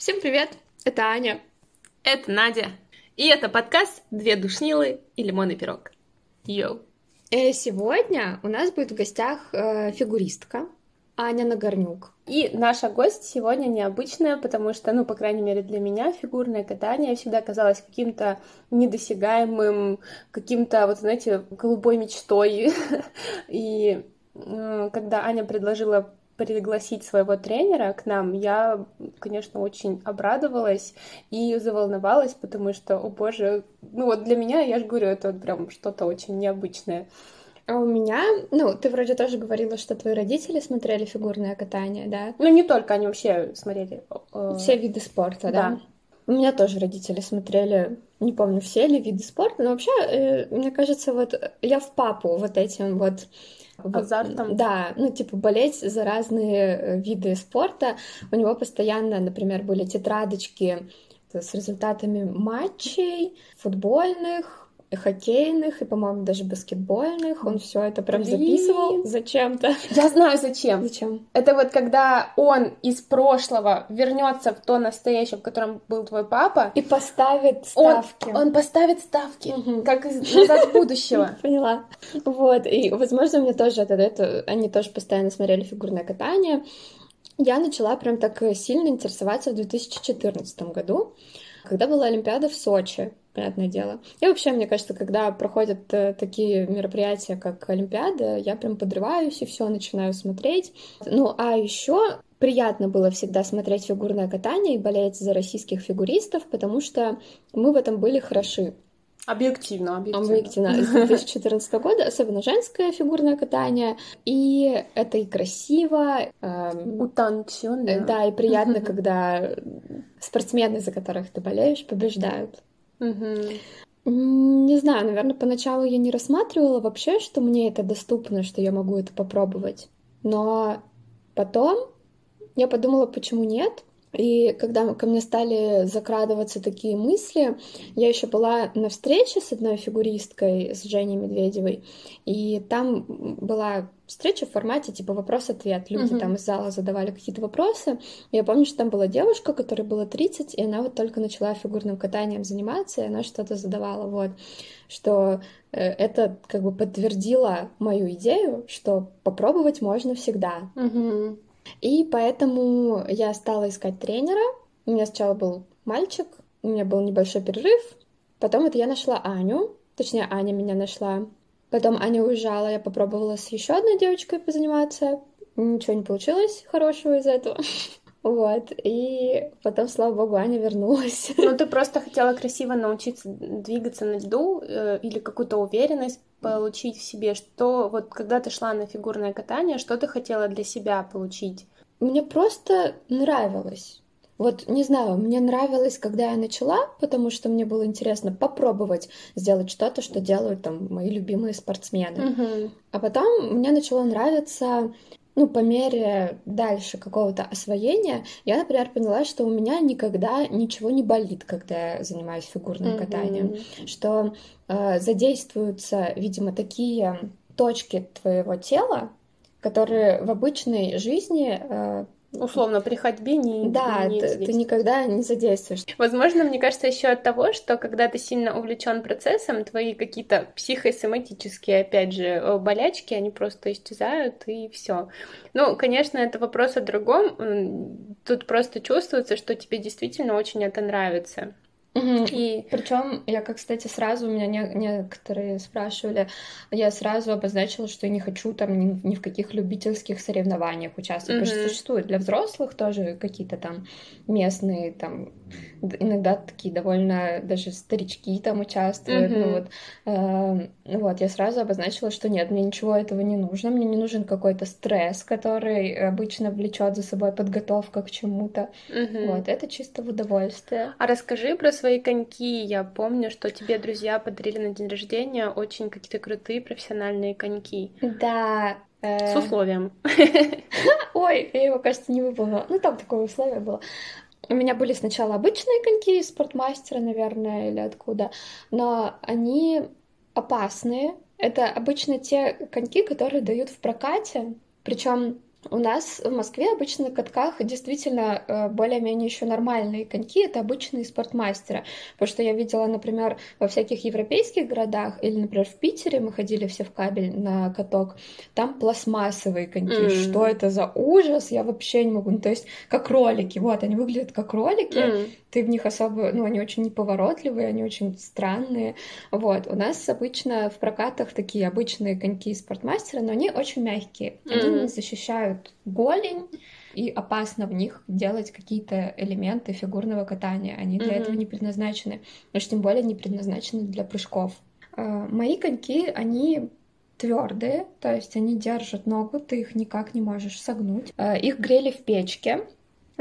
Всем привет! Это Аня. Это Надя. И это подкаст «Две душнилы и лимонный пирог». Йоу! Э, сегодня у нас будет в гостях э, фигуристка Аня Нагорнюк. И наша гость сегодня необычная, потому что, ну, по крайней мере, для меня фигурное катание всегда казалось каким-то недосягаемым, каким-то, вот знаете, голубой мечтой. И э, когда Аня предложила пригласить своего тренера к нам, я, конечно, очень обрадовалась и заволновалась, потому что, о боже, ну вот для меня, я же говорю, это вот прям что-то очень необычное. А у меня, ну, ты вроде тоже говорила, что твои родители смотрели фигурное катание, да? Ну, не только, они вообще смотрели. Э... Все виды спорта, да? да? У меня тоже родители смотрели, не помню, все ли виды спорта, но вообще, э, мне кажется, вот я в папу вот этим вот азартом. Да, ну типа болеть за разные э, виды спорта. У него постоянно, например, были тетрадочки с результатами матчей футбольных, хоккейных и, по-моему, даже баскетбольных. Он все это прям Блин. записывал зачем-то. Я знаю зачем. Зачем? Это вот когда он из прошлого вернется в то настоящее, в котором был твой папа. И поставит ставки. Он, он поставит ставки, угу. как из назад будущего. Поняла. Вот. И, возможно, мне тоже это, это, они тоже постоянно смотрели фигурное катание. Я начала прям так сильно интересоваться в 2014 году, когда была Олимпиада в Сочи понятное дело. И вообще, мне кажется, когда проходят э, такие мероприятия, как Олимпиада, я прям подрываюсь и все начинаю смотреть. Ну, а еще приятно было всегда смотреть фигурное катание и болеть за российских фигуристов, потому что мы в этом были хороши. Объективно, объективно. Объективно. С 2014 года, особенно женское фигурное катание. И это и красиво. Эм, Утонченно. Да, и приятно, когда спортсмены, за которых ты болеешь, побеждают. Не знаю, наверное, поначалу я не рассматривала вообще, что мне это доступно, что я могу это попробовать. Но потом я подумала, почему нет. И когда ко мне стали закрадываться такие мысли, я еще была на встрече с одной фигуристкой, с Женей Медведевой, и там была встреча в формате типа вопрос-ответ. Люди mm-hmm. там из зала задавали какие-то вопросы. Я помню, что там была девушка, которой было 30, и она вот только начала фигурным катанием заниматься, и она что-то задавала, вот, что э, это как бы подтвердило мою идею, что попробовать можно всегда. Mm-hmm. И поэтому я стала искать тренера. У меня сначала был мальчик, у меня был небольшой перерыв. Потом это я нашла Аню, точнее, Аня меня нашла. Потом Аня уезжала, я попробовала с еще одной девочкой позаниматься. Ничего не получилось хорошего из этого. Вот, и потом, слава богу, Аня вернулась. Ну, ты просто хотела красиво научиться двигаться на льду э, или какую-то уверенность получить в себе, что вот когда ты шла на фигурное катание, что ты хотела для себя получить? Мне просто нравилось. Вот, не знаю, мне нравилось, когда я начала, потому что мне было интересно попробовать сделать что-то, что делают там мои любимые спортсмены. Uh-huh. А потом мне начало нравиться ну, по мере дальше какого-то освоения, я, например, поняла, что у меня никогда ничего не болит, когда я занимаюсь фигурным mm-hmm. катанием, что э, задействуются, видимо, такие точки твоего тела, которые в обычной жизни э, Условно, при ходьбе не Да, не ты, ты никогда не задействуешь. Возможно, мне кажется, еще от того, что когда ты сильно увлечен процессом, твои какие-то психосоматические, опять же, э, болячки, они просто исчезают, и все. Ну, конечно, это вопрос о другом. Тут просто чувствуется, что тебе действительно очень это нравится. Угу. И причем я, как кстати, сразу у меня не, некоторые спрашивали, я сразу обозначила, что я не хочу там ни, ни в каких любительских соревнованиях участвовать, угу. потому что существуют для взрослых тоже какие-то там местные там иногда такие довольно даже старички там участвуют, угу. ну вот, э, вот я сразу обозначила, что нет, мне ничего этого не нужно, мне не нужен какой-то стресс, который обычно влечет за собой подготовка к чему-то, угу. вот это чисто в удовольствие. А расскажи про свои коньки. Я помню, что тебе друзья подарили на день рождения очень какие-то крутые профессиональные коньки. Да. Э, С условием. Ой, я его, кажется, не выполнила. Ну, там такое условие было. У меня были сначала обычные коньки из спортмастера, наверное, или откуда, но они опасные. Это обычно те коньки, которые дают в прокате, причем У нас в Москве обычно на катках действительно э, более-менее еще нормальные коньки, это обычные спортмастера. Потому что я видела, например, во всяких европейских городах, или, например, в Питере мы ходили все в кабель на каток, там пластмассовые коньки. Mm. Что это за ужас? Я вообще не могу. Ну, то есть, как ролики. Вот, они выглядят как ролики. Mm. Ты в них особо, ну, они очень неповоротливые, они очень странные. Вот, у нас обычно в прокатах такие обычные коньки спортмастера, но они очень мягкие. Они mm. не защищают развивают голень, и опасно в них делать какие-то элементы фигурного катания. Они для mm-hmm. этого не предназначены, но тем более не предназначены для прыжков. А, мои коньки, они твердые, то есть они держат ногу, ты их никак не можешь согнуть. А, их грели в печке,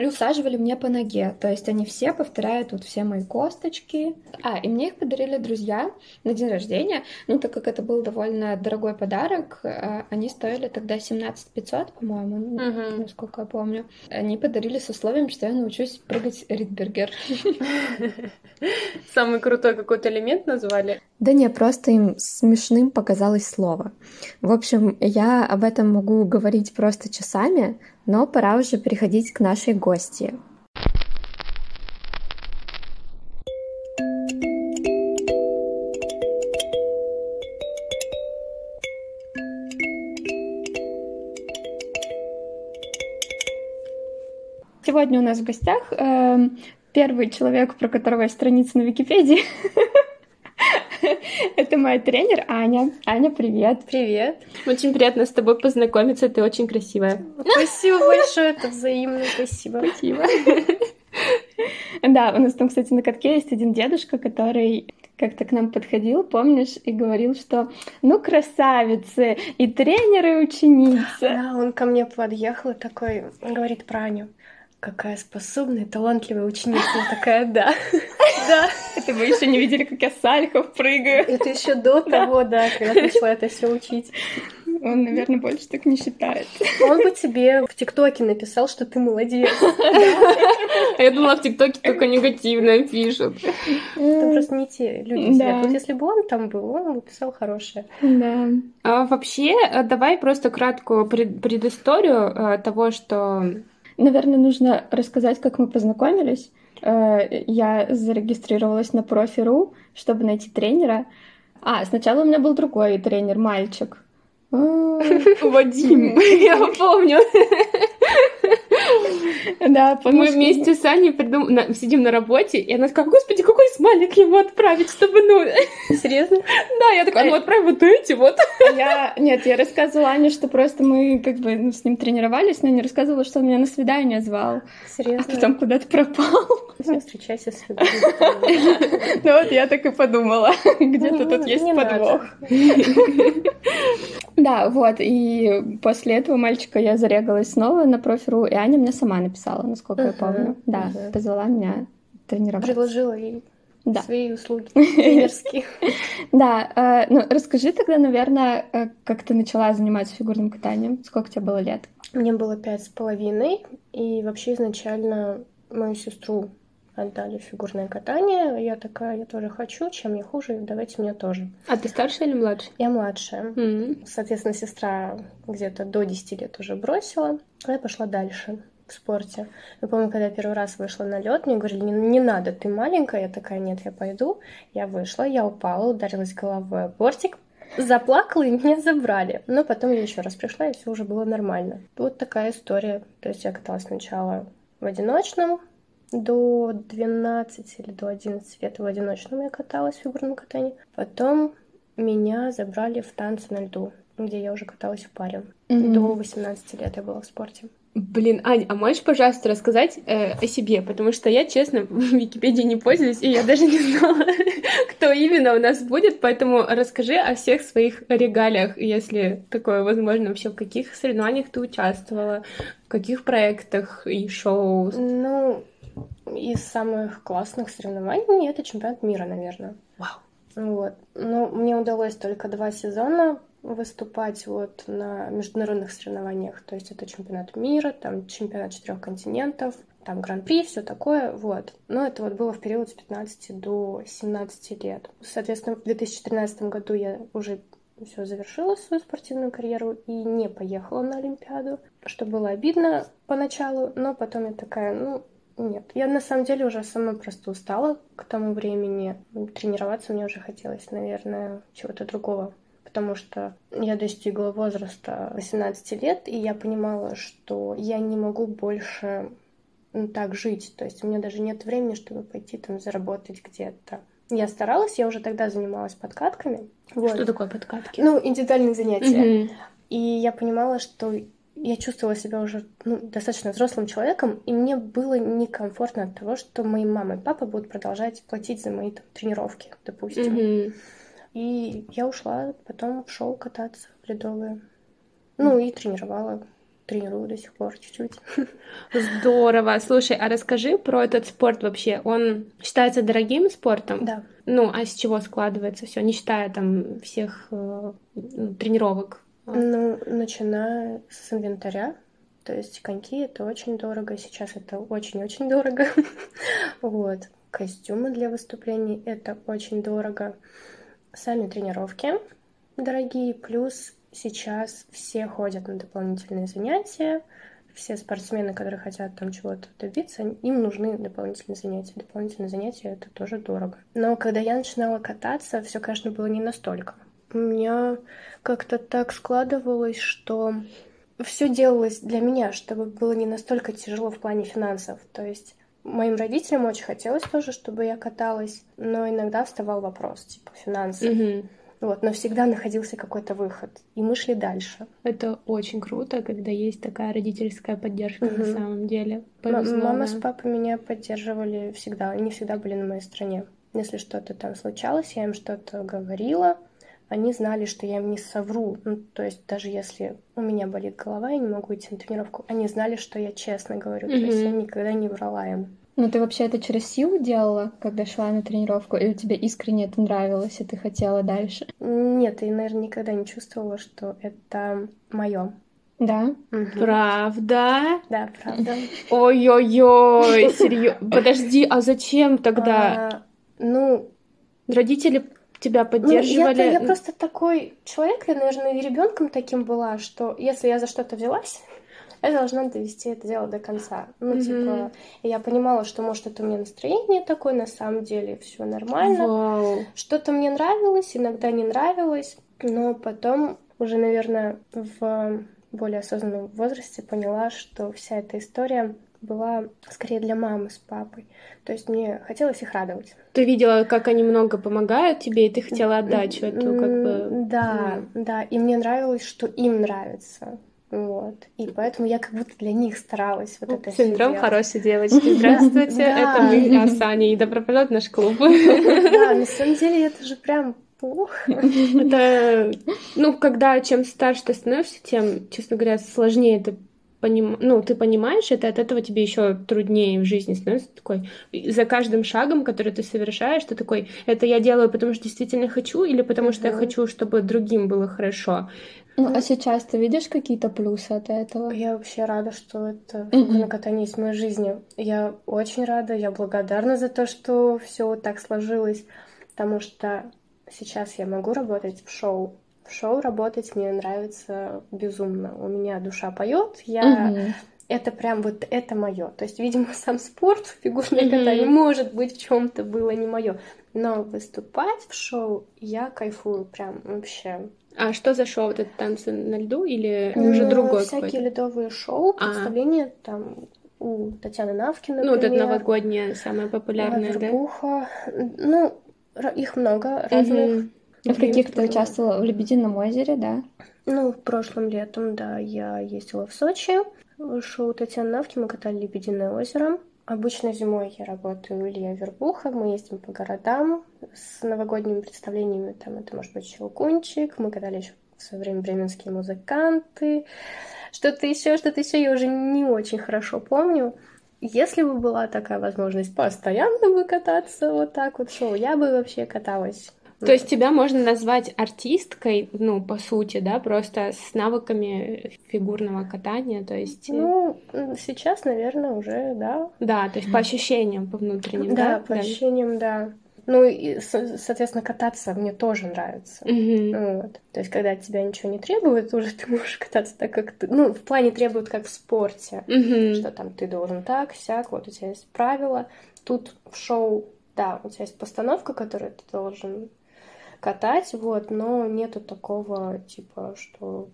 и усаживали мне по ноге. То есть они все повторяют вот все мои косточки. А, и мне их подарили друзья на день рождения. Ну, так как это был довольно дорогой подарок, э, они стоили тогда 17 500, по-моему, угу. насколько я помню. Они подарили с условием, что я научусь прыгать ридбергер. Самый крутой какой-то элемент назвали? Да не, просто им смешным показалось слово. В общем, я об этом могу говорить просто часами, но пора уже переходить к нашей гости. Сегодня у нас в гостях э, первый человек, про которого есть страница на Википедии. Это моя тренер Аня. Аня, привет. Привет. Очень приятно с тобой познакомиться, ты очень красивая. Спасибо большое, это взаимно, спасибо. Спасибо. Да, у нас там, кстати, на катке есть один дедушка, который как-то к нам подходил, помнишь, и говорил, что ну красавицы, и тренеры, и ученица. Да, он ко мне подъехал и такой говорит про Аню какая способная, талантливая ученица. Такая, да, да. Это вы еще не видели, как я с Альхов прыгаю. Это еще до того, да, когда начала это все учить. Он, наверное, больше так не считает. Он бы тебе в ТикТоке написал, что ты молодец. А я думала, в ТикТоке только негативное пишут. Там просто не те люди сидят. Вот если бы он там был, он бы писал хорошее. Да. А вообще, давай просто краткую предысторию э, того, что Наверное, нужно рассказать, как мы познакомились. Э, я зарегистрировалась на профи.ру, чтобы найти тренера. А, сначала у меня был другой тренер, мальчик. Вадим, я помню. Да, Мы вместе с Аней придум... на... сидим на работе, и она такая, господи, какой смайлик ему отправить, чтобы, ну... Серьезно? Да, я такая, ну отправь вот эти вот. Я... Нет, я рассказывала Ане, что просто мы как бы ну, с ним тренировались, но не рассказывала, что он меня на свидание звал. Серьезно? А потом куда-то пропал. Встречайся с свиданием. Ну вот я так и подумала. Где-то тут есть подвох. Да, вот, и после этого мальчика я зарегалась снова на профи.ру, и Аня мне сама написала, насколько uh-huh, я помню. Да, uh-huh. позвала меня тренироваться. Предложила ей да. свои услуги тренерские. Да, э, ну расскажи тогда, наверное, э, как ты начала заниматься фигурным катанием, сколько тебе было лет? Мне было пять с половиной, и вообще изначально мою сестру отдали фигурное катание. Я такая, я тоже хочу, чем я хуже, давайте мне тоже. А ты старшая или младшая? Я младшая. Mm-hmm. Соответственно, сестра где-то до 10 лет уже бросила, а я пошла дальше в спорте. Я помню, когда я первый раз вышла на лед, мне говорили, не, не надо, ты маленькая. Я такая, нет, я пойду. Я вышла, я упала, ударилась головой о бортик, заплакала, и меня забрали. Но потом я еще раз пришла, и все уже было нормально. Вот такая история. То есть я каталась сначала в одиночном, до 12 или до 11 лет в одиночном я каталась в фигурном катании. Потом меня забрали в танцы на льду, где я уже каталась в паре. Mm-hmm. До 18 лет я была в спорте. Блин, Ань, а можешь, пожалуйста, рассказать э, о себе? Потому что я, честно, в Википедии не пользуюсь, и я даже не знала, кто именно у нас будет, поэтому расскажи о всех своих регалиях, если такое возможно, вообще в каких соревнованиях ты участвовала, в каких проектах и шоу? Ну, из самых классных соревнований это чемпионат мира, наверное. Вау. Вот. Но мне удалось только два сезона выступать вот на международных соревнованиях. То есть это чемпионат мира, там чемпионат четырех континентов, там гран-при, все такое, вот. Но это вот было в период с 15 до 17 лет. Соответственно, в 2013 году я уже все завершила свою спортивную карьеру и не поехала на Олимпиаду, что было обидно поначалу, но потом я такая, ну, нет. Я на самом деле уже сама просто устала к тому времени. Тренироваться мне уже хотелось, наверное, чего-то другого. Потому что я достигла возраста 18 лет, и я понимала, что я не могу больше так жить. То есть у меня даже нет времени, чтобы пойти там заработать где-то. Я старалась, я уже тогда занималась подкатками. Вот. Что такое подкатки? Ну, индивидуальные занятия. Угу. И я понимала, что я чувствовала себя уже ну, достаточно взрослым человеком, и мне было некомфортно от того, что мои мама и папа будут продолжать платить за мои там, тренировки, допустим. Mm-hmm. И я ушла потом в шоу кататься в ледовые. Ну и тренировала. Тренирую до сих пор чуть-чуть. Здорово. Слушай, а расскажи про этот спорт вообще. Он считается дорогим спортом? Да. Ну, а с чего складывается все, не считая там всех э, тренировок? Ну, начиная с инвентаря. То есть коньки это очень дорого, сейчас это очень-очень дорого. вот. Костюмы для выступлений это очень дорого. Сами тренировки дорогие, плюс сейчас все ходят на дополнительные занятия. Все спортсмены, которые хотят там чего-то добиться, им нужны дополнительные занятия. Дополнительные занятия это тоже дорого. Но когда я начинала кататься, все, конечно, было не настолько у меня как-то так складывалось, что все делалось для меня, чтобы было не настолько тяжело в плане финансов. То есть моим родителям очень хотелось тоже, чтобы я каталась, но иногда вставал вопрос, типа, финансы. Угу. Вот, но всегда находился какой-то выход, и мы шли дальше. Это очень круто, когда есть такая родительская поддержка угу. на самом деле. Мама с папой меня поддерживали всегда, они всегда были на моей стороне. Если что-то там случалось, я им что-то говорила, они знали, что я им не совру. Ну, то есть даже если у меня болит голова, я не могу идти на тренировку, они знали, что я честно говорю. Mm-hmm. То есть я никогда не врала им. Ну, ты вообще это через силу делала, когда шла на тренировку, или тебе искренне это нравилось, и ты хотела дальше? Нет, я, наверное, никогда не чувствовала, что это мое. Да? Угу. Правда? Да, правда. Ой-ой-ой, серьезно. Подожди, а зачем тогда? А, ну, родители тебя поддерживали? Ну, я, я просто такой человек, я, наверное, и ребенком таким была, что если я за что-то взялась, я должна довести это дело до конца. Ну, mm-hmm. типа, я понимала, что, может, это у меня настроение такое, на самом деле все нормально. Wow. Что-то мне нравилось, иногда не нравилось, но потом уже, наверное, в более осознанном возрасте поняла, что вся эта история была скорее для мамы с папой. То есть мне хотелось их радовать. Ты видела, как они много помогают тебе, и ты хотела отдачу эту, как бы. Да, mm. да. И мне нравилось, что им нравится. Вот. И поэтому я как будто для них старалась вот это Синдром хорошей девочки. Здравствуйте, это мы, Асаня, и добро пожаловать в наш клуб. Да, на самом деле это же прям плохо. Это, ну, когда чем старше ты становишься, тем, честно говоря, сложнее это поним... ну, ты понимаешь это, от этого тебе еще труднее в жизни становится такой. За каждым шагом, который ты совершаешь, ты такой, это я делаю, потому что действительно хочу, или потому что я хочу, чтобы другим было хорошо. Ну, а сейчас ты видишь какие-то плюсы от этого? Я вообще рада, что это фигурное катание есть в моей жизни. Я очень рада, я благодарна за то, что все вот так сложилось, потому что сейчас я могу работать в шоу, в шоу работать мне нравится безумно. У меня душа поет, я угу. это прям вот это мое. То есть, видимо, сам спорт, фигурное угу. катание, может быть, в чем-то было не мое. Но выступать в шоу я кайфую прям вообще. А что за шоу? Это танцы на льду или ну, уже другое Всякие ледовые шоу, а. представления а. там у Татьяны Навкиной, Ну, вот это новогоднее, самое популярное, Вербуха. да? Ну, их много разных. Угу. В каких ты участвовала? В Лебедином озере, да? Ну, в прошлом летом, да, я ездила в Сочи. Шоу Татьяны Навки мы катали Лебединое озеро. Обычно зимой я работаю Илья Вербуха, мы ездим по городам с новогодними представлениями, там это может быть Щелкунчик, мы катали еще в свое время бременские музыканты, что-то еще, что-то еще, я уже не очень хорошо помню. Если бы была такая возможность постоянно бы кататься вот так вот шоу, я бы вообще каталась то есть тебя можно назвать артисткой, ну, по сути, да, просто с навыками фигурного катания, то есть... Э, ну, сейчас, наверное, уже, да. Да, то есть по ощущениям, по внутренним, да? Да, по ощущениям, да. Ну и, соответственно, кататься мне тоже нравится. Mm-hmm. Вот. То есть, когда от тебя ничего не требует, уже ты можешь кататься так, как ты... Ну, в плане требует, как в спорте. Mm-hmm. Что там ты должен так, сяк, вот у тебя есть правила. Тут в шоу, да, у тебя есть постановка, которую ты должен катать, вот, но нету такого, типа, что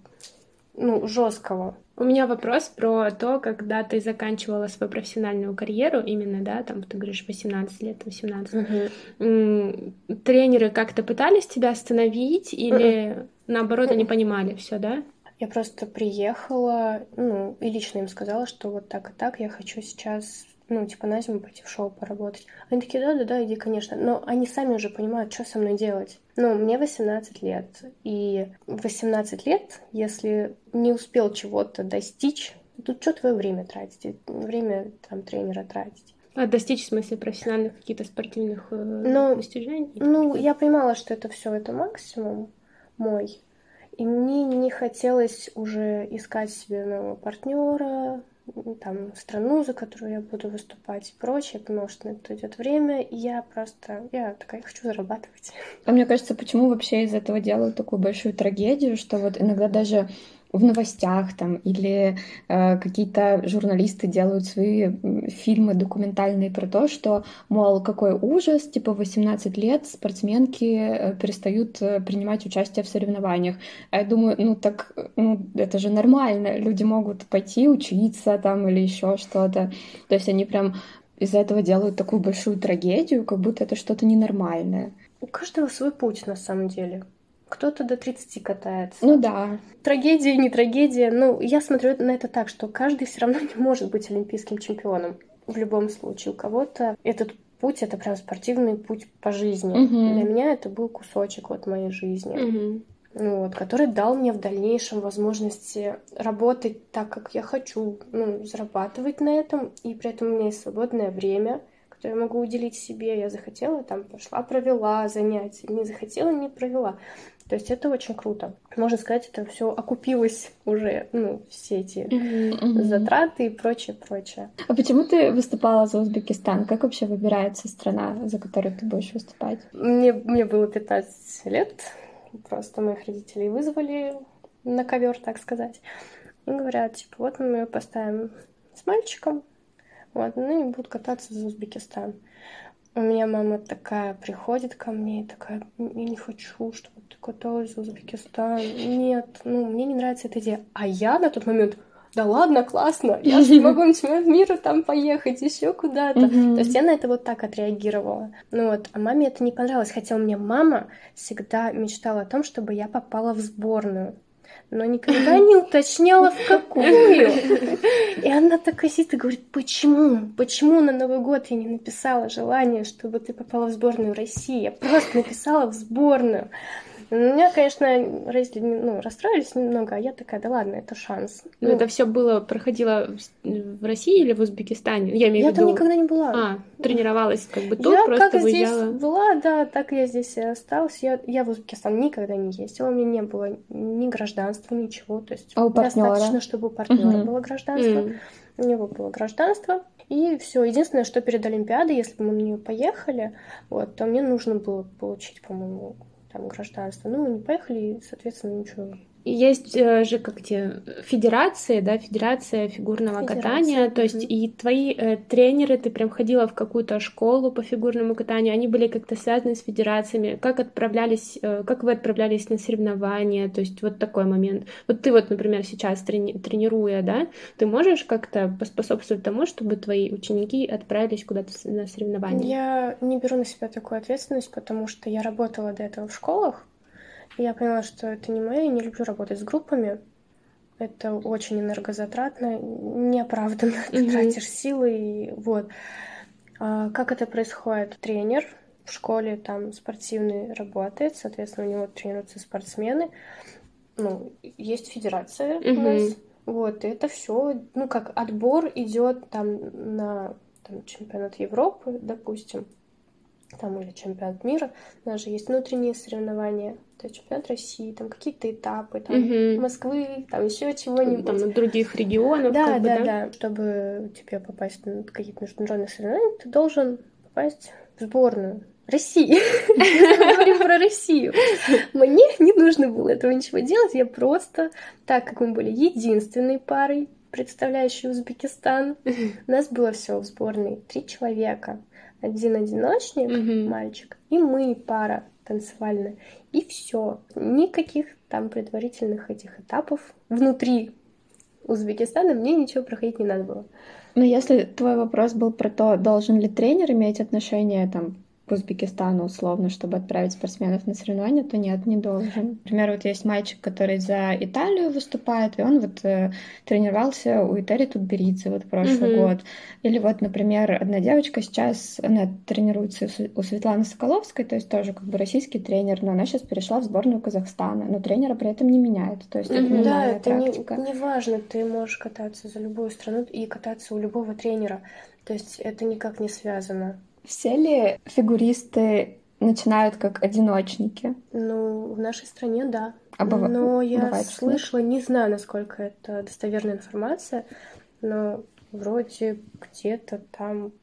ну, жесткого. У меня вопрос про то, когда ты заканчивала свою профессиональную карьеру, именно, да, там, ты говоришь, 18 лет, 18. Угу. Тренеры как-то пытались тебя остановить или, угу. наоборот, они понимали все, да? Я просто приехала, ну, и лично им сказала, что вот так и так я хочу сейчас ну, типа, на зиму пойти в шоу поработать. Они такие, да-да-да, иди, конечно. Но они сами уже понимают, что со мной делать. Ну, мне 18 лет. И 18 лет, если не успел чего-то достичь, тут что твое время тратить? Время там тренера тратить. А достичь, в смысле, профессиональных каких-то спортивных э, ну, достижений? Ну, я понимала, что это все это максимум мой. И мне не хотелось уже искать себе нового партнера, там, страну, за которую я буду выступать и прочее, потому что на это идет время, и я просто, я такая, хочу зарабатывать. А мне кажется, почему вообще из этого делают такую большую трагедию, что вот иногда даже в новостях там или э, какие-то журналисты делают свои фильмы документальные про то, что, мол, какой ужас, типа 18 лет спортсменки э, перестают э, принимать участие в соревнованиях. А я думаю, ну так, ну это же нормально, люди могут пойти учиться там или еще что-то. То есть они прям из-за этого делают такую большую трагедию, как будто это что-то ненормальное. У каждого свой путь на самом деле кто-то до 30 катается. Ну да. Трагедия, не трагедия. Ну, я смотрю на это так, что каждый все равно не может быть олимпийским чемпионом. В любом случае. У кого-то этот путь это прям спортивный путь по жизни. Угу. Для меня это был кусочек вот моей жизни. Угу. Вот, который дал мне в дальнейшем возможности работать так, как я хочу, ну, зарабатывать на этом, и при этом у меня есть свободное время, которое я могу уделить себе. Я захотела, там, пошла, провела занятия, не захотела, не провела. То есть это очень круто. Можно сказать, это все окупилось уже, ну, все эти mm-hmm. затраты и прочее, прочее. А почему ты выступала за Узбекистан? Как вообще выбирается страна, за которую ты будешь выступать? Мне, мне было 15 лет. Просто моих родителей вызвали на ковер, так сказать. И говорят, типа, вот мы ее поставим с мальчиком, вот, ну и будут кататься за Узбекистан. У меня мама такая приходит ко мне и такая, я не хочу, чтобы ты каталась в Узбекистан. Нет, ну, мне не нравится эта идея. А я на тот момент, да ладно, классно, я же могу на чемпионат мира там поехать, еще куда-то. То есть я на это вот так отреагировала. Ну вот, а маме это не понравилось, хотя у меня мама всегда мечтала о том, чтобы я попала в сборную но никогда не уточняла, в какую. И она такая сидит и говорит, почему? Почему на Новый год я не написала желание, чтобы ты попала в сборную России? Я просто написала в сборную. Меня, конечно, родители ну, расстроились немного, а я такая, да ладно, это шанс. Но ну, это все было, проходило в России или в Узбекистане? Я имею я в виду... там никогда не была. А, тренировалась как бы тут, я просто как выезжала... здесь была, да, так я здесь и осталась. Я, я в Узбекистан никогда не ездила, у меня не было ни гражданства, ничего. То есть а у партнера? достаточно, чтобы у партнера угу. было гражданство. Mm. У него было гражданство. И все. Единственное, что перед Олимпиадой, если бы мы на нее поехали, вот, то мне нужно было получить, по-моему, там гражданство. Ну, мы не поехали, и, соответственно, ничего есть э, же как те федерации, да, федерация фигурного Федерация, катания, то есть и твои э, тренеры, ты прям ходила в какую-то школу по фигурному катанию, они были как-то связаны с федерациями, как отправлялись, э, как вы отправлялись на соревнования, то есть вот такой момент. Вот ты вот, например, сейчас трени тренируя, да, ты можешь как-то поспособствовать тому, чтобы твои ученики отправились куда-то на соревнования? Я не беру на себя такую ответственность, потому что я работала до этого в школах, я поняла, что это не мое, я не люблю работать с группами. Это очень энергозатратно, неоправданно. Mm-hmm. Тратишь силы и вот. А как это происходит? Тренер в школе там спортивный работает, соответственно, у него тренируются спортсмены. Ну, есть федерация mm-hmm. у нас. Вот, и это все, ну, как отбор идет там на там, чемпионат Европы, допустим там или чемпионат мира, у нас же есть внутренние соревнования, это чемпионат России, там какие-то этапы, там угу. Москвы, там еще чего-нибудь. Там других регионов. Да, как бы, да, да, да. Чтобы тебе попасть на какие-то международные соревнования, ты должен попасть в сборную. России. Мы говорим про Россию. Мне не нужно было этого ничего делать. Я просто, так как мы были единственной парой, представляющей Узбекистан, у нас было все в сборной три человека. Один одиночник, мальчик, и мы пара танцевальная. И все. Никаких там предварительных этих этапов внутри Узбекистана мне ничего проходить не надо было. Но если твой вопрос был про то, должен ли тренер иметь отношение там к Узбекистану условно, чтобы отправить спортсменов на соревнования, то нет, не должен. Например, вот есть мальчик, который за Италию выступает, и он вот э, тренировался у Итери Тутберидзе вот прошлый mm-hmm. год. Или вот, например, одна девочка сейчас, она тренируется у Светланы Соколовской, то есть тоже как бы российский тренер, но она сейчас перешла в сборную Казахстана, но тренера при этом не меняет. То есть mm-hmm. это да, это практика. не, не важно, ты можешь кататься за любую страну и кататься у любого тренера. То есть это никак не связано. Все ли фигуристы начинают как одиночники? Ну, в нашей стране, да. А быва... Но я бывает, слышала, не знаю, насколько это достоверная информация, но вроде где-то там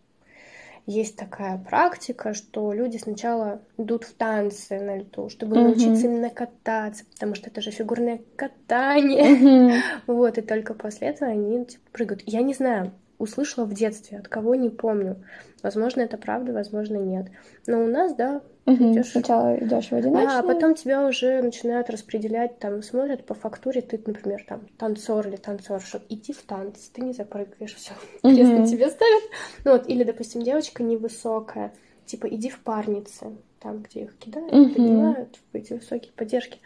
есть такая практика, что люди сначала идут в танцы на льду, чтобы uh-huh. научиться именно кататься, потому что это же фигурное катание. Uh-huh. Вот, и только после этого они типа, прыгают. Я не знаю, услышала в детстве, от кого не помню. Возможно, это правда, возможно, нет. Но у нас, да, угу, идешь... Сначала идешь в одиночный. А потом тебя уже начинают распределять, там, смотрят по фактуре, ты, например, там, танцор или танцорша, иди в танец, ты не запрыгаешь, все. Угу. Интересно, тебе ставят. Ну вот, или, допустим, девочка невысокая, типа, иди в парницы там, где их кидают, uh-huh. поднимают в эти высокие поддержки.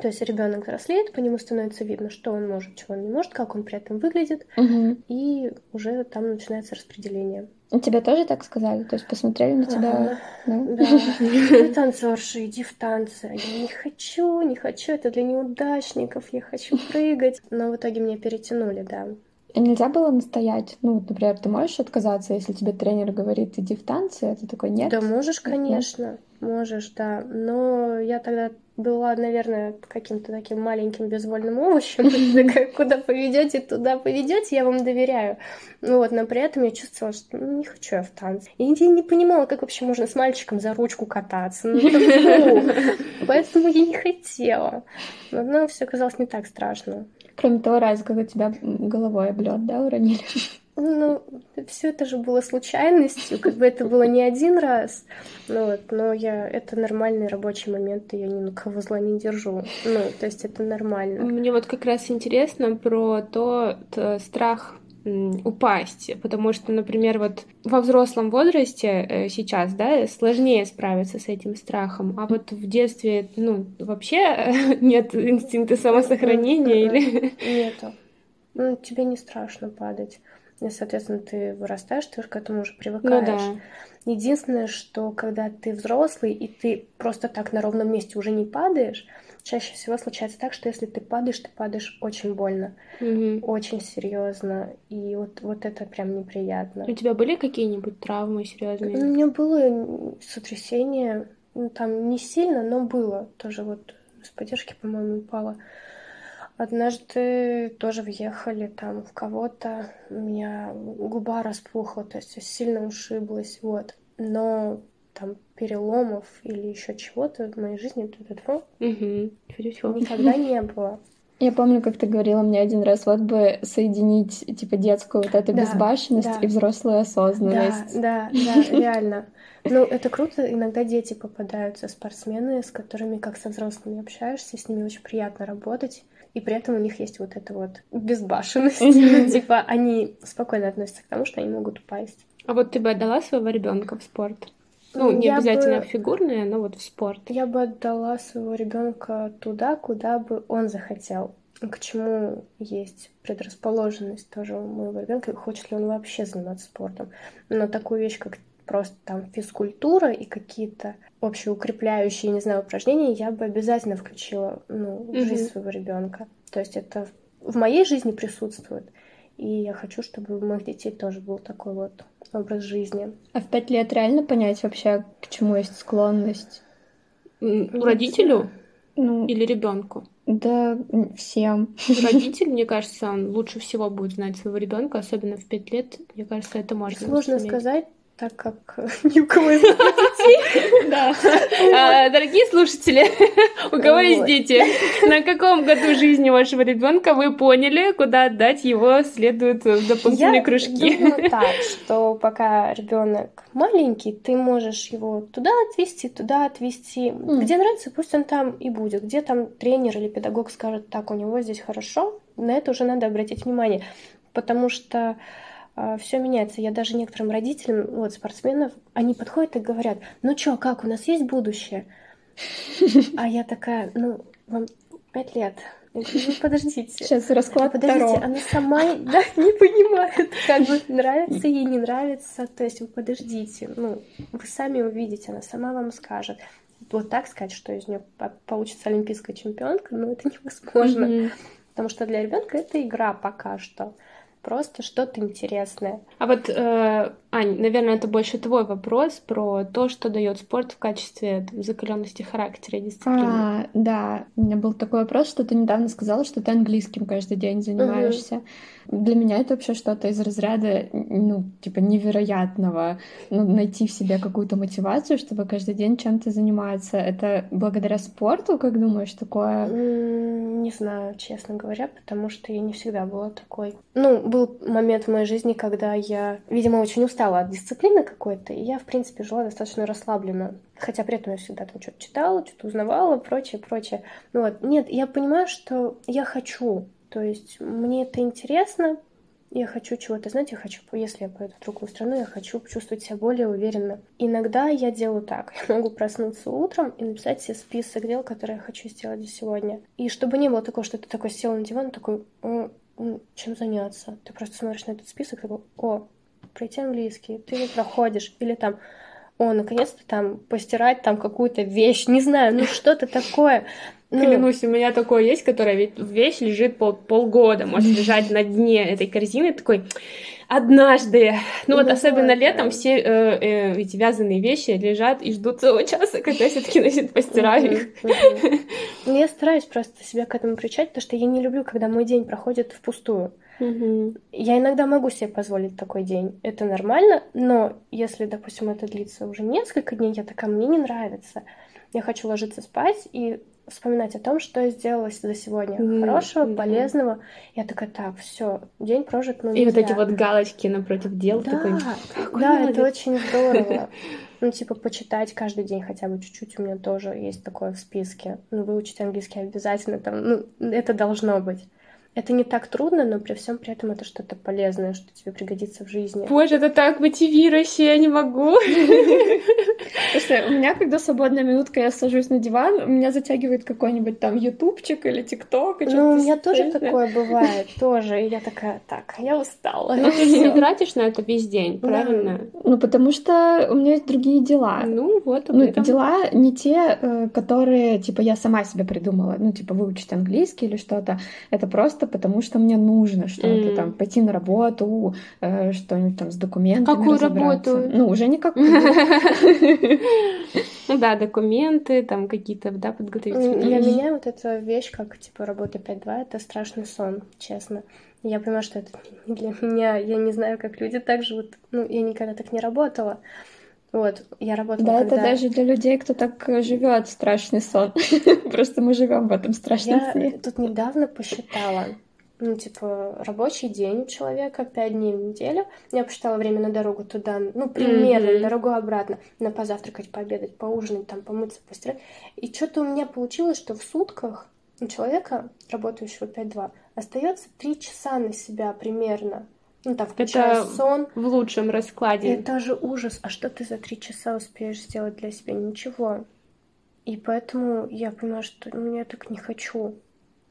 То есть ребенок взрослеет, по нему становится видно, что он может, чего он не может, как он при этом выглядит, uh-huh. и уже там начинается распределение. Тебе тоже так сказали? То есть посмотрели на тебя? Ага. Да. Ты танцорша, иди в танцы. Я не хочу, не хочу, это для неудачников, я хочу прыгать. Но в итоге меня перетянули, да. И нельзя было настоять? Ну, вот, например, ты можешь отказаться, если тебе тренер говорит, иди в танцы, а ты такой, нет? Да можешь, конечно, нет? можешь, да. Но я тогда была, наверное, каким-то таким маленьким безвольным овощем. Куда поведете, туда поведете, я вам доверяю. Ну вот, но при этом я чувствовала, что ну, не хочу я в танцы. И я не понимала, как вообще можно с мальчиком за ручку кататься. Ну, Поэтому я не хотела. Но все оказалось не так страшно. Кроме того раза, когда тебя головой об лед, да, уронили? Ну, все это же было случайностью, как бы это было не один раз, ну, вот, но я, это нормальный рабочий момент, и я ни на кого зла не держу, ну, то есть это нормально. Мне вот как раз интересно про то, то страх упасть, потому что, например, вот во взрослом возрасте э, сейчас, да, сложнее справиться с этим страхом, а вот в детстве, ну, вообще нет инстинкта самосохранения или... Нету. Ну, тебе не страшно падать. И, соответственно, ты вырастаешь, ты уже к этому уже привыкаешь. Ну, да. Единственное, что когда ты взрослый, и ты просто так на ровном месте уже не падаешь, чаще всего случается так, что если ты падаешь, ты падаешь очень больно, угу. очень серьезно, и вот, вот это прям неприятно. У тебя были какие-нибудь травмы серьезные? У меня было сотрясение, ну, там не сильно, но было. Тоже вот с поддержки, по-моему, упала. Однажды тоже въехали там в кого-то, у меня губа распухла, то есть сильно ушиблась, вот. Но там переломов или еще чего-то в моей жизни угу. никогда не было. Я помню, как ты говорила мне один раз, вот бы соединить, типа, детскую вот эту да, безбашенность да. и взрослую осознанность. Да, да, да, реально. Ну, это круто. Иногда дети попадаются, спортсмены, с которыми, как со взрослыми общаешься, с ними очень приятно работать и при этом у них есть вот эта вот безбашенность. Типа они спокойно относятся к тому, что они могут упасть. А вот ты бы отдала своего ребенка в спорт? Ну, не я обязательно бы... фигурное, но вот в спорт. Я бы отдала своего ребенка туда, куда бы он захотел. К чему есть предрасположенность тоже у моего ребенка, хочет ли он вообще заниматься спортом. Но такую вещь, как просто там физкультура и какие-то общеукрепляющие, не знаю, упражнения, я бы обязательно включила ну, в жизнь mm-hmm. своего ребенка. То есть это в моей жизни присутствует. И я хочу, чтобы у моих детей тоже был такой вот образ жизни. А в пять лет реально понять вообще, к чему есть склонность? Родителю? Ну, Или ребенку? Да, всем. Родитель, мне кажется, он лучше всего будет знать своего ребенка, особенно в пять лет. Мне кажется, это можно. Сложно сказать, так как ни у кого из детей. Да. А, дорогие слушатели, у кого есть дети, на каком году жизни вашего ребенка вы поняли, куда отдать его следует в дополнительные кружки? Я так, что пока ребенок маленький, ты можешь его туда отвести, туда отвести. Где нравится, пусть он там и будет. Где там тренер или педагог скажет, так, у него здесь хорошо, на это уже надо обратить внимание. Потому что все меняется. Я даже некоторым родителям, вот, спортсменов, они подходят и говорят, ну чё, как, у нас есть будущее? А я такая, ну, вам пять лет. Я говорю, ну, подождите. Сейчас расклад Подождите, Таро. она сама да, не понимает, как бы нравится ей, не нравится. То есть вы подождите, ну, вы сами увидите, она сама вам скажет. Вот так сказать, что из нее получится олимпийская чемпионка, ну, это невозможно. Mm-hmm. Потому что для ребенка это игра пока что просто что-то интересное. А вот, э, Ань, наверное, это больше твой вопрос про то, что дает спорт в качестве там, закаленности характера и дисциплины. А, да, у меня был такой вопрос, что ты недавно сказала, что ты английским каждый день занимаешься. Угу. Для меня это вообще что-то из разряда, ну, типа, невероятного. Ну, найти в себе какую-то мотивацию, чтобы каждый день чем-то заниматься. Это благодаря спорту, как думаешь, такое? Не знаю, честно говоря, потому что я не всегда была такой. Ну, был момент в моей жизни, когда я, видимо, очень устала от дисциплины какой-то, и я, в принципе, жила достаточно расслабленно. Хотя при этом я всегда там что-то читала, что-то узнавала, прочее, прочее. Ну вот, нет, я понимаю, что я хочу то есть мне это интересно, я хочу чего-то, знаете, я хочу, если я поеду в другую страну, я хочу чувствовать себя более уверенно. Иногда я делаю так. Я могу проснуться утром и написать себе список дел, которые я хочу сделать сегодня. И чтобы не было такого, что ты такой сел на диван, такой, чем заняться? Ты просто смотришь на этот список, такой, о, пройти английский, ты его проходишь. Или там, о, наконец-то там постирать там какую-то вещь, не знаю, ну что-то такое. Ну, Клянусь, у меня такое есть, которая вещь лежит пол, полгода, может лежать на дне этой корзины, такой однажды, ну, ну вот особенно вот, летом все э, э, эти вязаные вещи лежат и ждут целого часа, когда я все-таки значит постираю их. Ну, я стараюсь просто себя к этому приучать, потому что я не люблю, когда мой день проходит впустую. Я иногда могу себе позволить такой день. Это нормально, но если, допустим, это длится уже несколько дней, я такая, мне не нравится. Я хочу ложиться спать и вспоминать о том, что я сделала за сегодня mm, хорошего, mm. полезного. Я такая, так, все, день прожит, ну И вот эти вот галочки напротив дел. Да, такой, да, это очень здорово. Ну, типа, почитать каждый день хотя бы чуть-чуть у меня тоже есть такое в списке. Ну, выучить английский обязательно там, ну, это должно быть. Это не так трудно, но при всем при этом это что-то полезное, что тебе пригодится в жизни. Боже, это так мотивирующе, я не могу. Слушай, у меня, когда свободная минутка, я сажусь на диван, меня затягивает какой-нибудь там ютубчик или тикток. Ну, у меня тоже такое бывает, тоже. И я такая, так, я устала. Ну, ты не тратишь на это весь день, правильно? Ну, потому что у меня есть другие дела. Ну, вот. Ну, дела не те, э, которые, типа, я сама себе придумала. Ну, типа, выучить английский или что-то. Это просто потому, что мне нужно что-то mm. там, пойти на работу, э, что-нибудь там с документами Какую работу? Ну, уже никакую. Ну да, документы, там какие-то, да, подготовительные. Для меня вот эта вещь, как, типа, работа 5-2, это страшный сон, честно. Я понимаю, что это не для меня. Я не знаю, как люди так живут. Ну, я никогда так не работала. Вот, я работала. Да, когда... это даже для людей, кто так живет страшный сон. Просто мы живем в этом страшном я сне. тут недавно посчитала. Ну, типа, рабочий день у человека, пять дней в неделю. Я посчитала время на дорогу туда, ну, примерно, mm-hmm. дорогу обратно. На позавтракать, пообедать, поужинать, там, помыться, постирать. И что-то у меня получилось, что в сутках у человека, работающего 5-2, остается три часа на себя примерно. Ну, включая это сон. в лучшем раскладе. Это же ужас. А что ты за три часа успеешь сделать для себя? Ничего. И поэтому я понимаю, что ну, я так не хочу.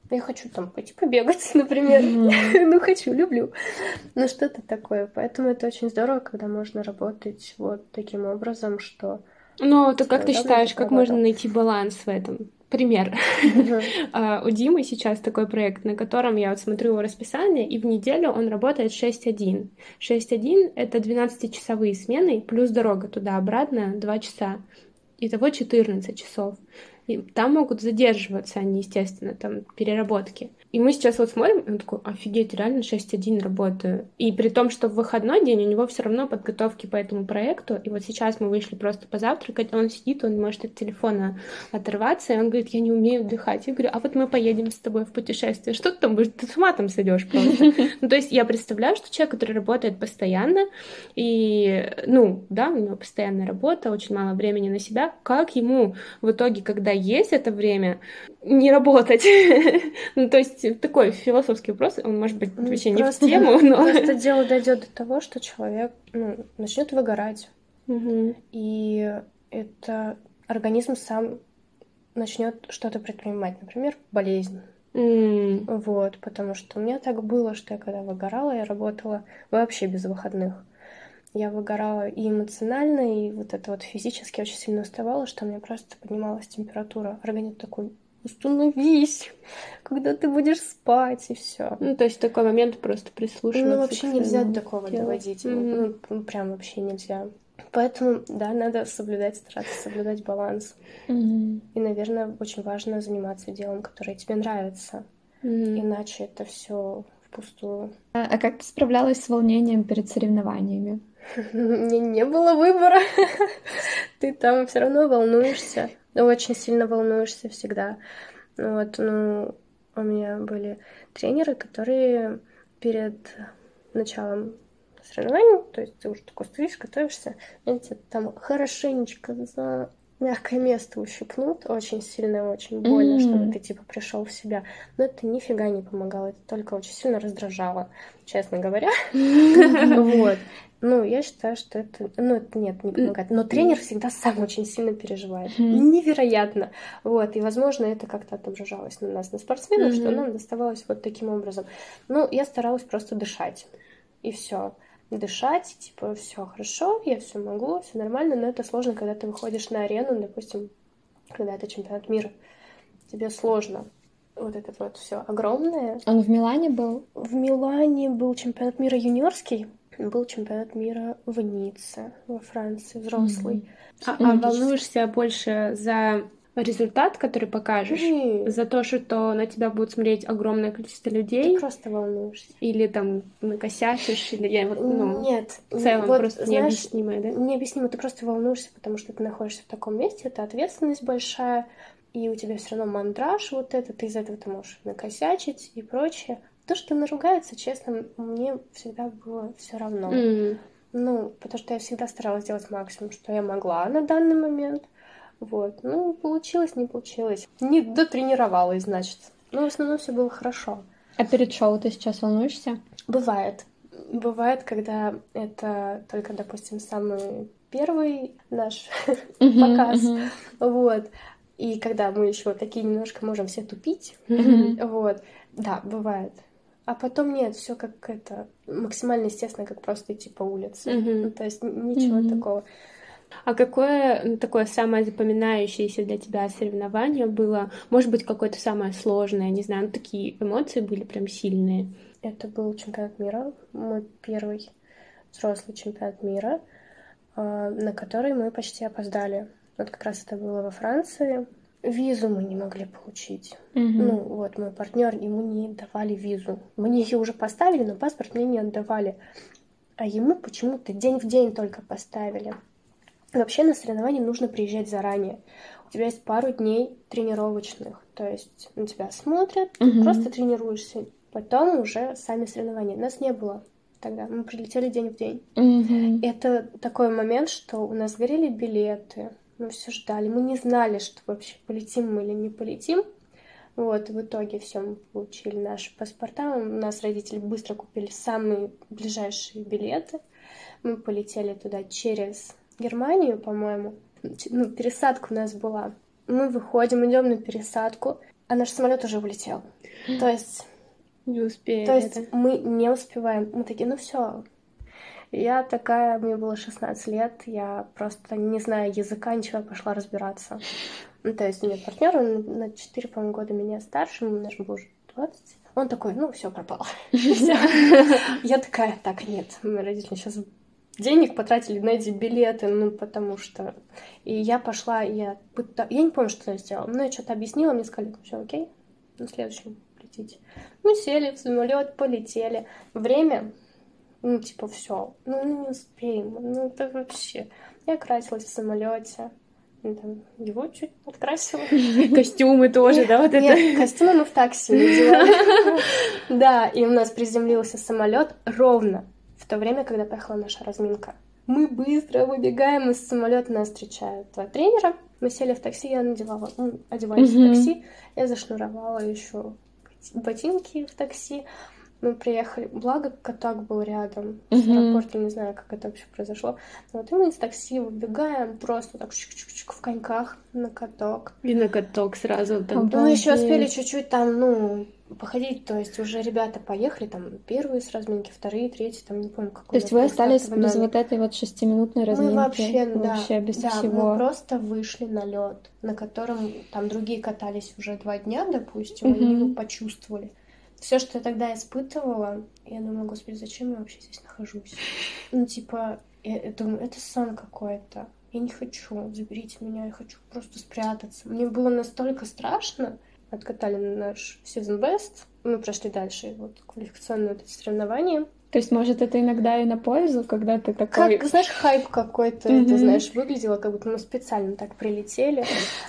Я хочу там пойти побегать, например. ну, хочу, люблю. Ну, что-то такое. Поэтому это очень здорово, когда можно работать вот таким образом, что... Ну, то как ты считаешь, как можно найти баланс в этом? Пример. Uh, у Димы сейчас такой проект, на котором я вот смотрю его расписание, и в неделю он работает 6-1. 6-1 — это 12-часовые смены, плюс дорога туда-обратно 2 часа. Итого 14 часов. И там могут задерживаться они, естественно, там переработки. И мы сейчас вот смотрим, и он такой, офигеть, реально 6-1 работаю. И при том, что в выходной день у него все равно подготовки по этому проекту. И вот сейчас мы вышли просто позавтракать, он сидит, он может от телефона оторваться, и он говорит, я не умею отдыхать. Я говорю, а вот мы поедем с тобой в путешествие. Что ты там будешь? Ты с ума там сойдешь просто. Ну, то есть я представляю, что человек, который работает постоянно, и, ну, да, у него постоянная работа, очень мало времени на себя, как ему в итоге, когда есть это время, не работать? ну, то есть есть такой философский вопрос, он может быть вообще не просто, в тему, но... Просто дело дойдет до того, что человек ну, начнет выгорать. Угу. И это организм сам начнет что-то предпринимать, например, болезнь. Mm. Вот, потому что у меня так было, что я когда выгорала, я работала вообще без выходных. Я выгорала и эмоционально, и вот это вот физически очень сильно уставала, что у меня просто поднималась температура. Организм такой, установись, когда ты будешь спать, и все. Ну, то есть в такой момент просто прислушиваться. Ну, вообще нельзя до такого телу. доводить. Mm-hmm. Ну, прям вообще нельзя. Поэтому, да, надо соблюдать, стараться соблюдать баланс. Mm-hmm. И, наверное, очень важно заниматься делом, которое тебе нравится. Mm-hmm. Иначе это все впустую. А, а как ты справлялась с волнением перед соревнованиями? Мне не было выбора. Ты там все равно волнуешься очень сильно волнуешься всегда. Вот, ну, у меня были тренеры, которые перед началом соревнований, то есть ты уже такой стоишь, готовишься, тебя там хорошенечко за мягкое место ущипнут, очень сильно и очень больно, mm-hmm. чтобы ты типа пришел в себя. Но это нифига не помогало, это только очень сильно раздражало, честно говоря. Вот. Ну, я считаю, что это... Ну, это нет, не помогает. Но тренер всегда сам очень сильно переживает. Mm-hmm. Невероятно. Вот. И, возможно, это как-то отображалось на нас, на спортсменах, mm-hmm. что нам доставалось вот таким образом. Ну, я старалась просто дышать. И все. Дышать, типа, все хорошо, я все могу, все нормально, но это сложно, когда ты выходишь на арену, допустим, когда это чемпионат мира. Тебе сложно вот это вот все огромное. Он в Милане был? В Милане был чемпионат мира юниорский был чемпионат мира в Ницце, во Франции, взрослый. Mm-hmm. А, а волнуешься больше за результат, который покажешь, mm. за то, что на тебя будет смотреть огромное количество людей. Ты просто волнуешься. Или там накосячишь, или я вот, ну, Нет, в целом вот, просто знаешь, необъяснимое, да? Необъяснимо, ты просто волнуешься, потому что ты находишься в таком месте, это ответственность большая, и у тебя все равно мандраж вот этот, ты из этого ты можешь накосячить и прочее. То, что наругается, честно, мне всегда было все равно. Mm. Ну, потому что я всегда старалась сделать максимум, что я могла на данный момент. Вот. Ну, получилось, не получилось. Не дотренировалась, значит. Но в основном все было хорошо. А перед шоу ты сейчас волнуешься? Бывает. Бывает, когда это только, допустим, самый первый наш показ. Вот. И когда мы еще такие немножко можем все тупить. Вот. Да, бывает. А потом нет, все как это максимально естественно, как просто идти по улице. Mm-hmm. Ну, то есть ничего mm-hmm. такого. А какое такое самое запоминающееся для тебя соревнование было? Может быть, какое-то самое сложное, не знаю, ну, такие эмоции были прям сильные. Это был чемпионат мира, мой первый взрослый чемпионат мира, а, на который мы почти опоздали. Вот как раз это было во Франции. Визу мы не могли получить. Угу. Ну, вот, мой партнер, ему не давали визу. Мне ее уже поставили, но паспорт мне не отдавали. А ему почему-то день в день только поставили. Вообще на соревнования нужно приезжать заранее. У тебя есть пару дней тренировочных. То есть на тебя смотрят, угу. просто тренируешься. Потом уже сами соревнования. Нас не было тогда. Мы прилетели день в день. Угу. Это такой момент, что у нас горели билеты мы все ждали. Мы не знали, что вообще полетим мы или не полетим. Вот, в итоге все, мы получили наши паспорта. У нас родители быстро купили самые ближайшие билеты. Мы полетели туда через Германию, по-моему. Ну, пересадка у нас была. Мы выходим, идем на пересадку, а наш самолет уже улетел. То есть... Не успеем. То есть мы не успеваем. Мы такие, ну все, я такая, мне было 16 лет, я просто не знаю языка, ничего, пошла разбираться. Ну, то есть у меня партнер, он на 4, по-моему, года меня старше, ему, наверное, было уже 20. Он такой, ну, все пропало. Я такая, так, нет, мои родители сейчас денег потратили на эти билеты, ну, потому что... И я пошла, я... Я не помню, что я сделала, но я что-то объяснила, мне сказали, все окей, на следующем хотите. Мы сели в самолет, полетели. Время, ну, типа, все. Ну, ну, не успеем. Ну, это вообще. Я красилась в самолете. Ну, там, его чуть подкрасила. Костюмы тоже, да, вот это? Нет, костюмы мы в такси надевали. Да, и у нас приземлился самолет ровно в то время, когда поехала наша разминка. Мы быстро выбегаем из самолета, нас встречают два тренера. Мы сели в такси, я надевала, ну, одевались в такси, я зашнуровала еще ботинки в такси. Мы приехали, благо каток был рядом с Мгм. аэропортом, не знаю, как это вообще произошло. Вот и мы из такси выбегаем, просто так чик-чик-чик в коньках на каток. И на каток сразу там. Мы еще успели чуть-чуть там, ну, походить, то есть уже ребята поехали, там, первые с разминки, вторые, третьи, там, не помню, какой То есть вы остались без вот этой вот шестиминутной разминки? Мы вообще, да, Вообще без да, всего. мы просто вышли на лед, на котором там другие катались уже два дня, допустим, они Мгм. его почувствовали. Все, что я тогда испытывала, я думаю, господи, зачем я вообще здесь нахожусь? Ну, типа, я, я думаю, это сон какой-то. Я не хочу, заберите меня, я хочу просто спрятаться. Мне было настолько страшно. Откатали наш season best, мы прошли дальше, вот, квалификационные вот эти соревнования. То есть, может, это иногда и на пользу, когда ты такой... Как, знаешь, хайп какой-то, Мгм. это, знаешь, выглядело, как будто мы специально так прилетели.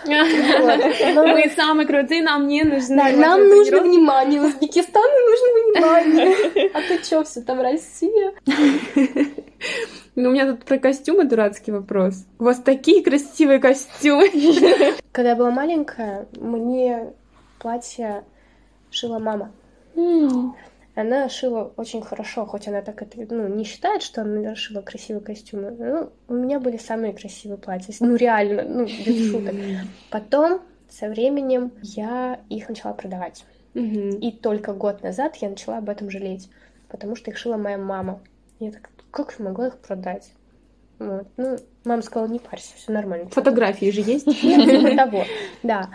Мы самые крутые, нам не нужны. Нам нужно внимание, Узбекистану нужно внимание. А ты чё, все там Россия? Ну, у меня тут про костюмы дурацкий вопрос. У вас такие красивые костюмы. Когда я была маленькая, мне платье шила мама. Она шила очень хорошо, хоть она так это ну, не считает, что она шила красивые костюмы. Ну, у меня были самые красивые платья. Ну, реально, ну, без шуток. Потом, со временем, я их начала продавать. И только год назад я начала об этом жалеть, потому что их шила моя мама. Я так, как я могла их продать? Вот. Ну, мама сказала, не парься, все нормально. Фотографии же есть. Типа того, да.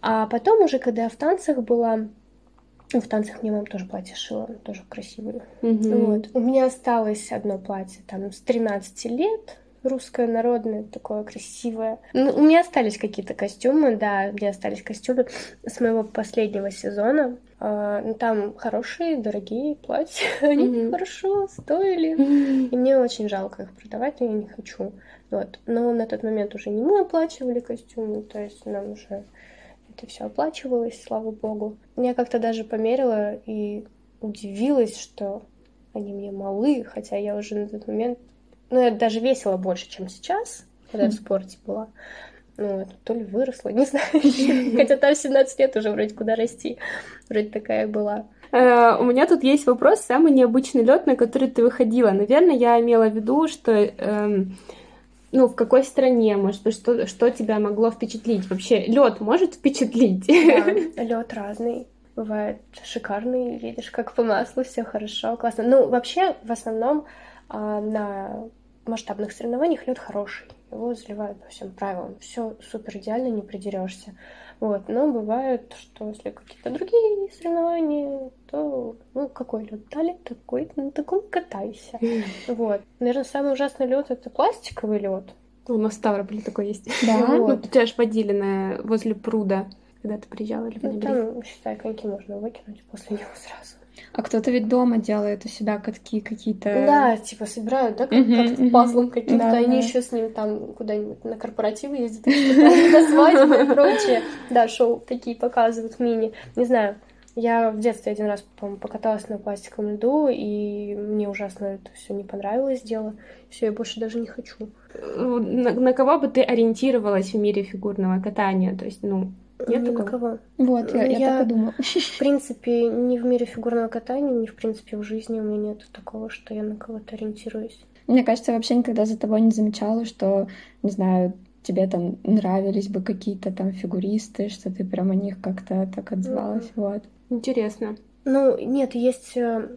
А потом уже, когда я в танцах была, в танцах мне мама тоже платье шила, тоже красивые. Мгм. Вот. У меня осталось одно платье там с 13 лет, русское народное, такое красивое. Ну, у меня остались какие-то костюмы, да, у меня остались костюмы с моего последнего сезона. А, ну, там хорошие, дорогие платья, они Мгм. хорошо стоили. И мне очень жалко их продавать, но я не хочу. Вот. Но на тот момент уже не мы оплачивали костюмы, то есть нам уже это все оплачивалось, слава богу. Я как-то даже померила и удивилась, что они мне малы, хотя я уже на тот момент... Ну, я даже весила больше, чем сейчас, когда я в спорте была. Ну, вот, то ли выросла, не знаю. Хотя там 17 лет уже вроде куда расти. Вроде такая была. Э, У меня тут есть вопрос, самый необычный лед, на который ты выходила. Наверное, я имела в виду, что эм, ну, в какой стране, может быть, что, что тебя могло впечатлить? Вообще, лед может впечатлить? лед разный. Бывает шикарный, видишь, как по маслу, все хорошо, классно. Ну, вообще, в основном а, на масштабных соревнованиях лед хороший. Его заливают по всем правилам. Все супер идеально, не придерешься. Вот. Но бывает, что если какие-то другие соревнования, то ну какой лед дали, такой, на таком катайся. Вот. Наверное, самый ужасный лед это пластиковый лед. У нас в Ставрополе такой есть. Да? Ну, тебя ж водили на... возле пруда, когда ты приезжала или в Ну, там, считай, коньки можно выкинуть после него сразу. А кто-то ведь дома делает у себя катки какие-то. Да, типа собирают, да, как, мгм. пазлом каким-то. Да, Они да. еще с ним там куда-нибудь на корпоративы ездят, на свадьбы и прочее. Да, шоу такие показывают мини. Не знаю, я в детстве один раз, по-моему, покаталась на пластиковом льду, и мне ужасно это все не понравилось дело. Все, я больше даже не хочу. Э, На, на кого бы ты ориентировалась в мире фигурного катания? То есть, ну, нет Ни на такого? кого. Вот, я, я Я- так и думала. В принципе, ни в мире фигурного катания, ни в принципе в жизни у меня нет такого, что я на кого-то ориентируюсь. Мне кажется, я вообще никогда за тобой не замечала, что, не знаю, тебе там нравились бы какие-то там фигуристы, что ты прям о них как-то так отзывалась. Вот. Интересно. Ну, нет, есть э,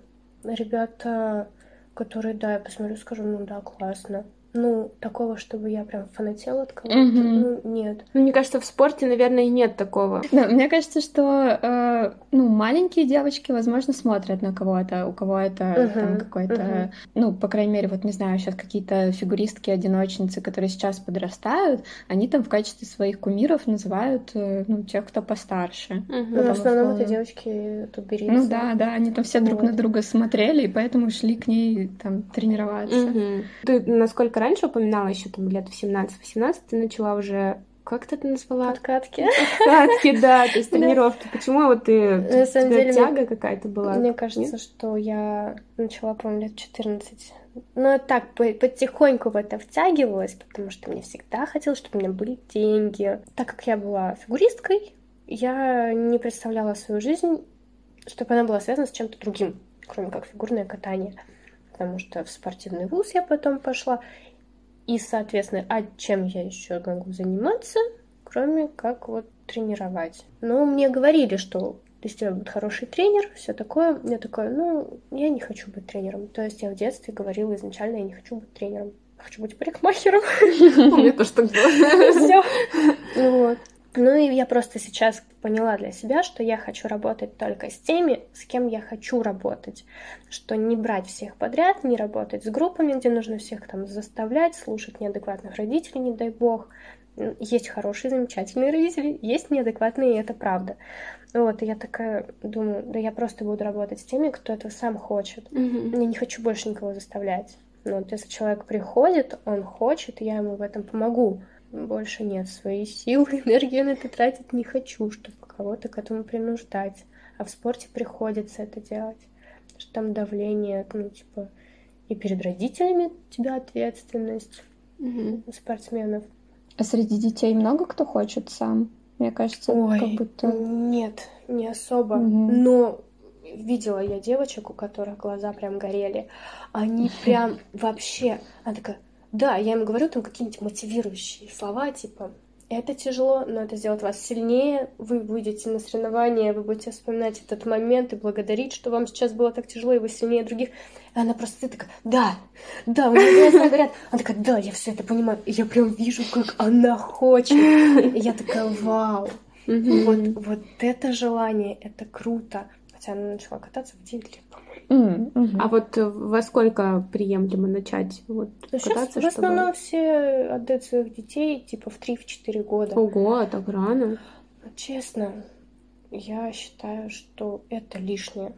ребята, которые, да, я посмотрю, скажу, ну да, классно. Ну, такого, чтобы я прям фанатела от кого-то, ну, нет. Ну, мне кажется, в спорте, наверное, и нет такого. Да, мне кажется, что, э, ну, маленькие девочки, возможно, смотрят на кого-то, у кого это uh-huh, там какой-то, uh-huh. ну, по крайней мере, вот, не знаю, сейчас какие-то фигуристки-одиночницы, которые сейчас подрастают, они там в качестве своих кумиров называют, э, ну, тех, кто постарше. Uh-huh. Ну, в основном это девочки туберийцы. Ну, да, да, они там все вот. друг на друга смотрели, и поэтому шли к ней там тренироваться. Uh-huh. Ты насколько раньше упоминала, еще там лет в 17-18 ты начала уже как ты это назвала? Подкатки. Подкатки, да, то есть тренировки. Почему вот ты... На самом деле... тяга какая-то была? Мне кажется, что я начала, по-моему, лет 14. Но так потихоньку в это втягивалась, потому что мне всегда хотелось, чтобы у меня были деньги. Так как я была фигуристкой, я не представляла свою жизнь, чтобы она была связана с чем-то другим, кроме как фигурное катание. Потому что в спортивный вуз я потом пошла, и, соответственно, а чем я еще могу заниматься, кроме как вот тренировать. Но мне говорили, что если у тебя будет хороший тренер, все такое. Я такая, ну, я не хочу быть тренером. То есть я в детстве говорила изначально, я не хочу быть тренером. Я хочу быть парикмахером. У меня тоже так было. Все. Вот. Ну и я просто сейчас поняла для себя, что я хочу работать только с теми, с кем я хочу работать. Что не брать всех подряд, не работать с группами, где нужно всех там заставлять, слушать неадекватных родителей, не дай бог. Есть хорошие, замечательные родители, есть неадекватные, и это правда. Вот, и я такая думаю, да я просто буду работать с теми, кто этого сам хочет. Mm-hmm. Я не хочу больше никого заставлять. Ну, вот если человек приходит, он хочет, я ему в этом помогу больше нет своей силы, энергии на это тратить не хочу, чтобы кого-то к этому принуждать. А в спорте приходится это делать. Что там давление, ну, типа, и перед родителями у тебя ответственность угу. спортсменов. А среди детей много кто хочет сам? Мне кажется, Ой, как будто... Нет, не особо. Угу. Но видела я девочек, у которых глаза прям горели. Они прям вообще... Она такая, да, я им говорю там какие-нибудь мотивирующие слова, типа это тяжело, но это сделает вас сильнее. Вы выйдете на соревнования, вы будете вспоминать этот момент и благодарить, что вам сейчас было так тяжело, и вы сильнее других. И она просто такая, да, да, у меня глаза говорят. Она такая, да, я все это понимаю. И я прям вижу, как она хочет. И я такая, вау. Вот, вот это желание, это круто. Хотя она начала кататься в 9 лет. Mm, hmm А вот э, во сколько приемлемо начать вот, ну, кататься? Сейчас в основном чтобы... все отдают своих детей типа в 3-4 года. Ого, так рано. Честно, я считаю, что это лишнее.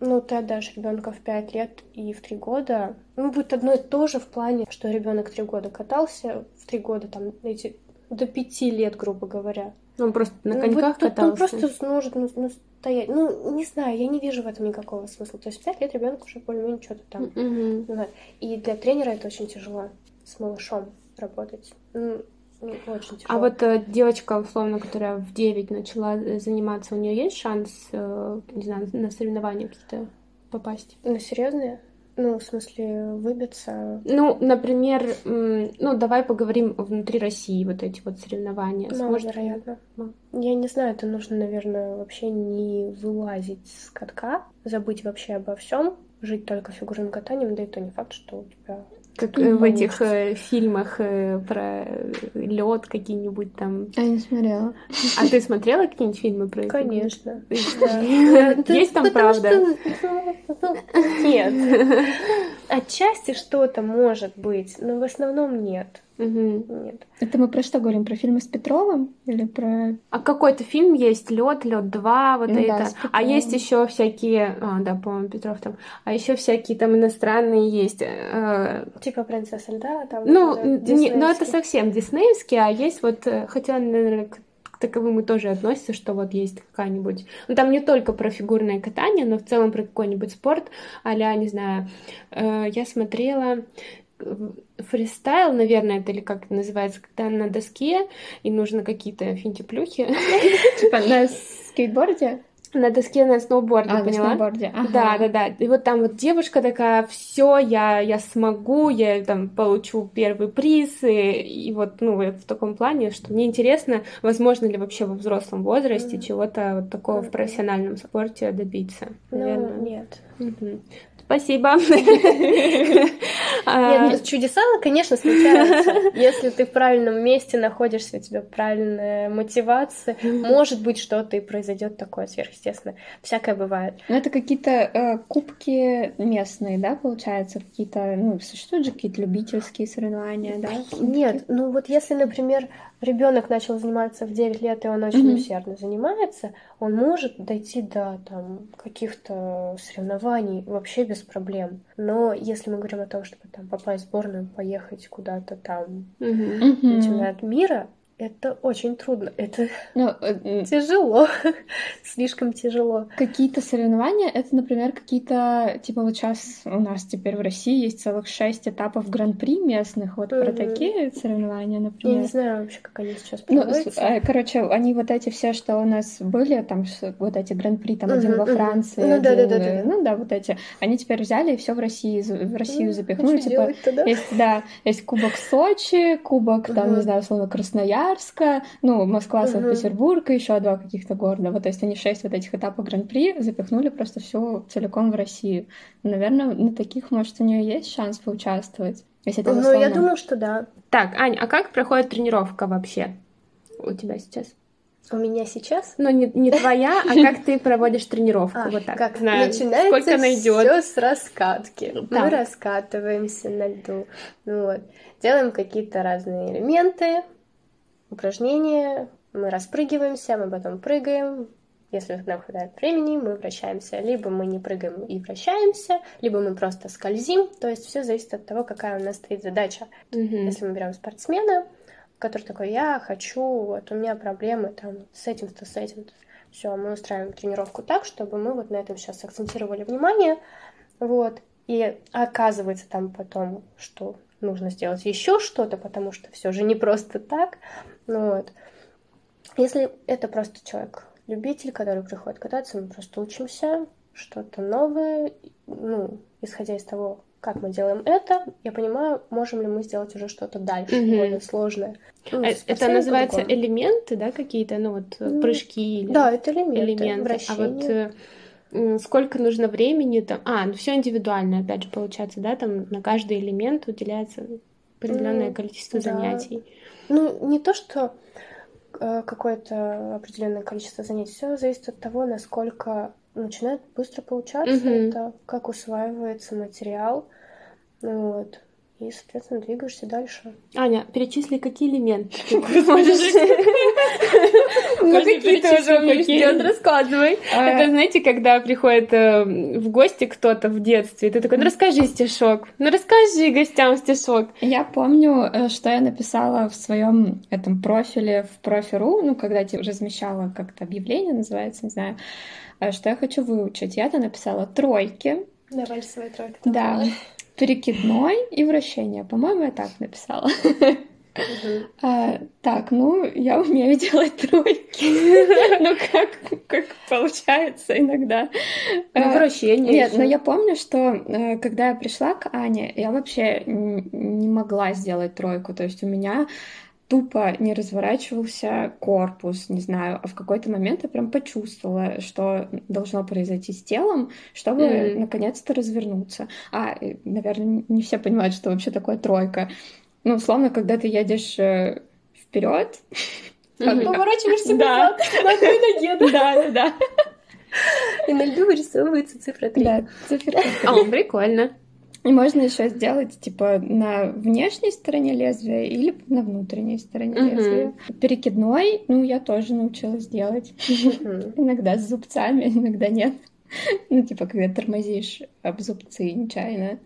Ну, ты отдашь ребенка в 5 лет и в 3 года. Ну, будет одно и то же в плане, что ребенок 3 года катался, в 3 года там эти до 5 лет, грубо говоря. Он просто на ну, коньках вот, катался. Он просто сможет ну, ну, стоять. Ну, не знаю, я не вижу в этом никакого смысла. То есть в 5 лет ребенок уже более-менее что-то там mm-hmm. И для тренера это очень тяжело с малышом работать. Ну, очень тяжело. А вот э, девочка, условно, которая в 9 начала э, заниматься, у нее есть шанс, э, не знаю, на соревнования какие-то попасть? На серьезные? Ну, в смысле, выбиться? Ну, например, ну, давай поговорим внутри России, вот эти вот соревнования. Мало, Сможет вероятно. Ли? Я не знаю, это нужно, наверное, вообще не вылазить с катка, забыть вообще обо всем, жить только фигурным катанием, да и то не факт, что у тебя как ну, в этих э, фильмах э, про лед какие-нибудь там. Я не смотрела. А ты смотрела какие-нибудь фильмы про это? Конечно. Есть там правда? Нет. Отчасти что-то может быть, но в основном нет. Угу. Нет. Это мы про что говорим? Про фильмы с Петровым или про? А какой-то фильм есть Лед, Лед 2, вот ну, это. Да, а есть еще всякие, а, да, по-моему, Петров там. А еще всякие там иностранные есть. Э... Типа принцесса льда, там. Ну, не, ну это совсем диснеевские, а есть вот, э, хотя, наверное, к таковым и тоже относится, что вот есть какая-нибудь... Ну, там не только про фигурное катание, но в целом про какой-нибудь спорт, а не знаю, э, я смотрела фристайл, наверное, это или как это называется, когда на доске и нужно какие-то финтиплюхи. Типа на скейтборде? На доске на сноуборде, а, поняла? на сноуборде, ага. Да, да, да. И вот там вот девушка такая, все, я, я смогу, я там получу первый приз. И, и вот, ну, в таком плане, что мне интересно, возможно ли вообще во взрослом возрасте mm. чего-то вот такого mm. в профессиональном спорте добиться. Наверное. Ну, нет. Угу. Спасибо. А, Нет, ну, чудеса, конечно, случаются. Если ты в правильном месте находишься, у тебя правильная мотивация, может быть, что-то и произойдет такое сверхъестественное. Всякое бывает. Ну, это какие-то э, кубки местные, да, получается? Какие-то, ну, существуют же какие-то любительские соревнования, да? Нет, ну вот если, например, ребенок начал заниматься в 9 лет, и он очень mm-hmm. усердно занимается, он может дойти до там каких-то соревнований вообще без проблем. Но если мы говорим о том, чтобы там попасть в сборную, поехать куда-то там mm-hmm. на чемпионат мира, это очень трудно. Это ну, э, тяжело. Слишком тяжело. Какие-то соревнования, это, например, какие-то, типа вот сейчас у нас теперь в России есть целых шесть этапов гран-при местных. Вот mm-hmm. про такие соревнования, например. Я не знаю вообще, как они сейчас проводятся. Ну, э, короче, они вот эти все, что у нас были, там вот эти гран-при, там mm-hmm, один во Франции, mm-hmm. ну, да, да, да, да, ну да, вот эти. Они теперь взяли и все в России, в Россию mm-hmm. запихнули. Типа, есть, да, есть Кубок Сочи, Кубок, там, mm-hmm. не знаю, условно, Красноярск, Красноярска, ну, Москва, Санкт-Петербург и еще два каких-то города. Вот, то есть они шесть вот этих этапов Гран-при запихнули просто все целиком в Россию. Наверное, на таких, может, у нее есть шанс поучаствовать. Если это ну, я думаю, что да. Так, Ань, а как проходит тренировка вообще у тебя сейчас? У меня сейчас? Ну, не, не твоя, а как ты проводишь тренировку. А, вот так. Как Знаю, начинается сколько найдет. Все с раскатки. Да. Мы раскатываемся на льду. Ну, вот. Делаем какие-то разные элементы, упражнение, мы распрыгиваемся, мы потом прыгаем, если нам хватает времени, мы вращаемся. Либо мы не прыгаем и вращаемся, либо мы просто скользим. То есть все зависит от того, какая у нас стоит задача. Mm-hmm. Если мы берем спортсмена, который такой, я хочу, вот у меня проблемы там с этим-то, с этим-то. Все, мы устраиваем тренировку так, чтобы мы вот на этом сейчас акцентировали внимание. Вот. И оказывается там потом, что нужно сделать еще что-то, потому что все же не просто так. Ну вот. Если это просто человек, любитель, который приходит кататься, мы просто учимся что-то новое, ну, исходя из того, как мы делаем это, я понимаю, можем ли мы сделать уже что-то дальше, mm-hmm. более сложное. Ну, а это называется другом. элементы, да, какие-то, ну вот mm-hmm. прыжки или да, это элементы, элементы. вращения. А вот э, сколько нужно времени там. А, ну все индивидуально, опять же, получается, да, там на каждый элемент уделяется определенное ну, количество да. занятий. Ну, не то, что э, какое-то определенное количество занятий, все зависит от того, насколько начинает быстро получаться, угу. это как усваивается материал. Вот и, соответственно, двигаешься дальше.Аня, перечисли, какие элементы ты. Ну, какие ты уже умеешь делать, рассказывай. А. Это, знаете, когда приходит э, в гости кто-то в детстве, ты такой, ну расскажи стишок, ну расскажи гостям стишок. Я помню, э, что я написала в своем этом профиле в профи.ру, ну, когда я размещала как-то объявление, называется, не знаю, э, что я хочу выучить. Я-то написала тройки. Да, вальсовая тройка. Да, перекидной и вращение. По-моему, я так написала. Uh-huh. А, так, ну, я умею делать тройки. ну, как, как получается иногда. Ну, а, вращение. Нет, но я помню, что э, когда я пришла к Ане, я вообще не могла сделать тройку. То есть у меня тупо не разворачивался корпус, не знаю, а в какой-то момент я прям почувствовала, что должно произойти с телом, чтобы mm-hmm. наконец-то развернуться. А, наверное, не все понимают, что вообще такое тройка. Ну, условно, когда ты едешь э, вперед, поворачиваешься назад на одной ноге, да, да, да. И на льду вырисовывается цифра 3. Да, цифра 3. О, прикольно. И можно еще сделать типа на внешней стороне лезвия или на внутренней стороне uh-huh. лезвия. Перекидной, ну, я тоже научилась делать. Uh-huh. иногда с зубцами, иногда нет. Ну, типа, когда тормозишь об зубцы нечаянно.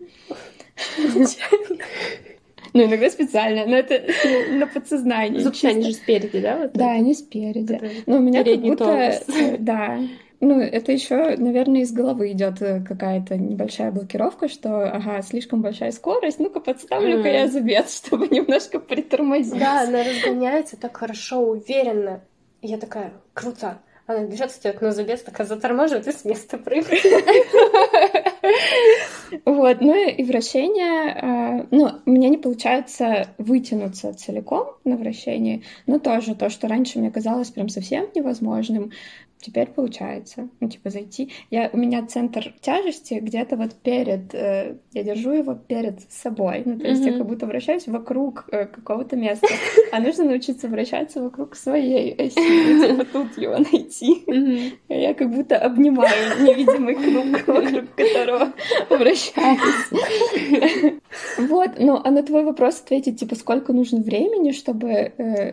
Ну, иногда специально, но это на подсознании. Зубцы, они же спереди, да? Вот да, они спереди. Но у меня как будто... Да, ну, это еще, наверное, из головы идет э, какая-то небольшая блокировка, что, ага, слишком большая скорость, ну-ка подставлю-ка mm. я зубец, чтобы немножко притормозить. Да, она разгоняется так хорошо, уверенно. И я такая, круто. Она бежит, встает на забес, такая заторможивает и с места прыгает. Вот, ну и вращение, а, ну, меня не получается вытянуться целиком на вращении, но тоже то, что раньше мне казалось прям совсем невозможным, теперь получается. Ну, типа, зайти. Я, у меня центр тяжести где-то вот перед... Э, я держу его перед собой. Ну, то есть mm-hmm. я как будто вращаюсь вокруг э, какого-то места. А нужно научиться вращаться вокруг своей оси. Типа тут его найти. Mm-hmm. Я как будто обнимаю невидимый круг, вокруг которого вращаюсь. Вот. Ну, а на твой вопрос ответить, типа, сколько нужно времени, чтобы э,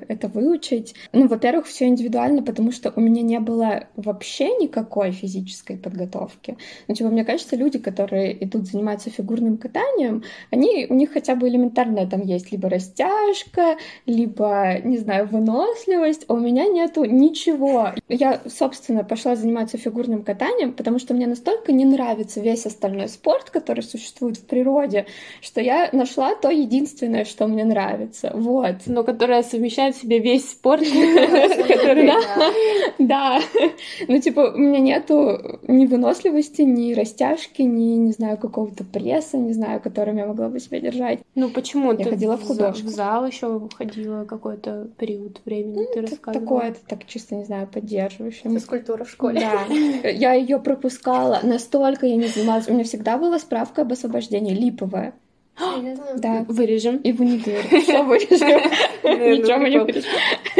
это выучить? Ну, во-первых, все индивидуально, потому что у меня не было вообще никакой физической подготовки. Ну, типа, мне кажется, люди, которые идут заниматься фигурным катанием, они, у них хотя бы элементарная там есть либо растяжка, либо, не знаю, выносливость, а у меня нету ничего. Я, собственно, пошла заниматься фигурным катанием, потому что мне настолько не нравится весь остальной спорт, который существует в природе, что я нашла то единственное, что мне нравится. Вот. Но которое совмещает в себе весь спорт, который... Да, ну, типа, у меня нету ни выносливости, ни растяжки, ни, не знаю, какого-то пресса, не знаю, которым я могла бы себя держать. Ну, почему? Я ты ходила в художку. В зал еще ходила какой-то период времени, ну, ты рассказывала. Такое, это так чисто, не знаю, поддерживающее. Физкультура в школе. Да. Я ее пропускала. Настолько я не занималась. У меня всегда была справка об освобождении липовая. Да. Вырежем. И не говорите, что вырежем. Ничего мы не вырежем.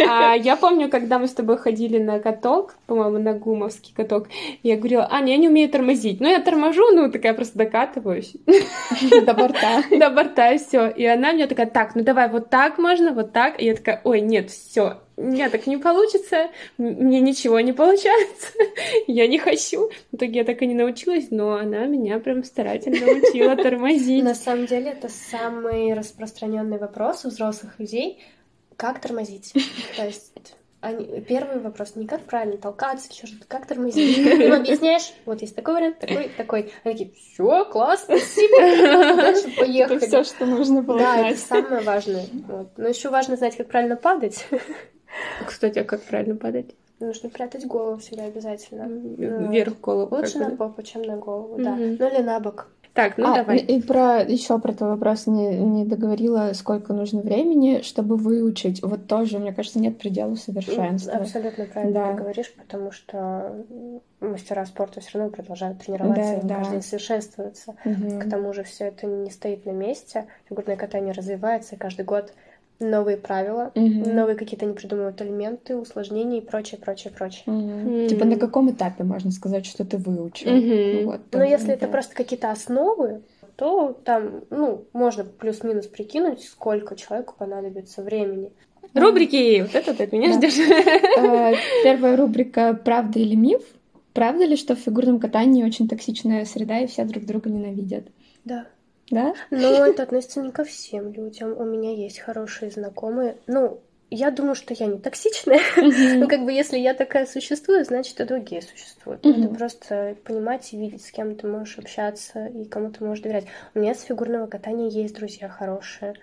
А я помню, когда мы с тобой ходили на каток, по-моему, на гумовский каток, я говорила, Аня, я не умею тормозить. Ну, я торможу, ну, такая просто докатываюсь. До борта. До борта, и все. И она мне такая, так, ну давай вот так можно, вот так. И я такая, ой, нет, все, у меня так не получится, мне ничего не получается, я не хочу. В итоге я так и не научилась, но она меня прям старательно учила тормозить. На самом деле это самый распространенный вопрос у взрослых людей, как тормозить. То есть они, первый вопрос не как правильно толкаться, что-то, как тормозить. Ну, объясняешь, вот есть такой вариант, такой, такой. Они такие, все, класс, спасибо, дальше поехали. Это все, что нужно было Да, это самое важное. Вот. Но еще важно знать, как правильно падать. Кстати, а как правильно падать? Нужно прятать голову всегда обязательно. Вверх голову. Лучше на попу, чем на голову, да. Ну или на бок. Так, ну а, давай. И про еще про твой вопрос не, не договорила, сколько нужно времени, чтобы выучить. Вот тоже, мне кажется, нет предела совершенства. Абсолютно правильно да. ты говоришь, потому что мастера спорта все равно продолжают тренироваться, да, и да. каждый день совершенствуются. Угу. К тому же все это не стоит на месте. Фигурное катание развивается, и каждый год новые правила, mm-hmm. новые какие-то не придумывают элементы, усложнения и прочее, прочее, прочее. Mm-hmm. Mm-hmm. Типа на каком этапе можно сказать, что ты выучил? Mm-hmm. Вот, Но если да. это просто какие-то основы, то там, ну, можно плюс-минус прикинуть, сколько человеку понадобится времени. Рубрики! Вот это ты от меня да. ждешь. Э, первая рубрика «Правда или миф?» Правда ли, что в фигурном катании очень токсичная среда и все друг друга ненавидят? Да. Да? Но это относится не ко всем людям. У меня есть хорошие знакомые. Ну, я думаю, что я не токсичная. Mm-hmm. ну, как бы, если я такая существую, значит, и другие существуют. Mm-hmm. Это просто понимать и видеть, с кем ты можешь общаться и кому ты можешь доверять. У меня с фигурного катания есть друзья хорошие.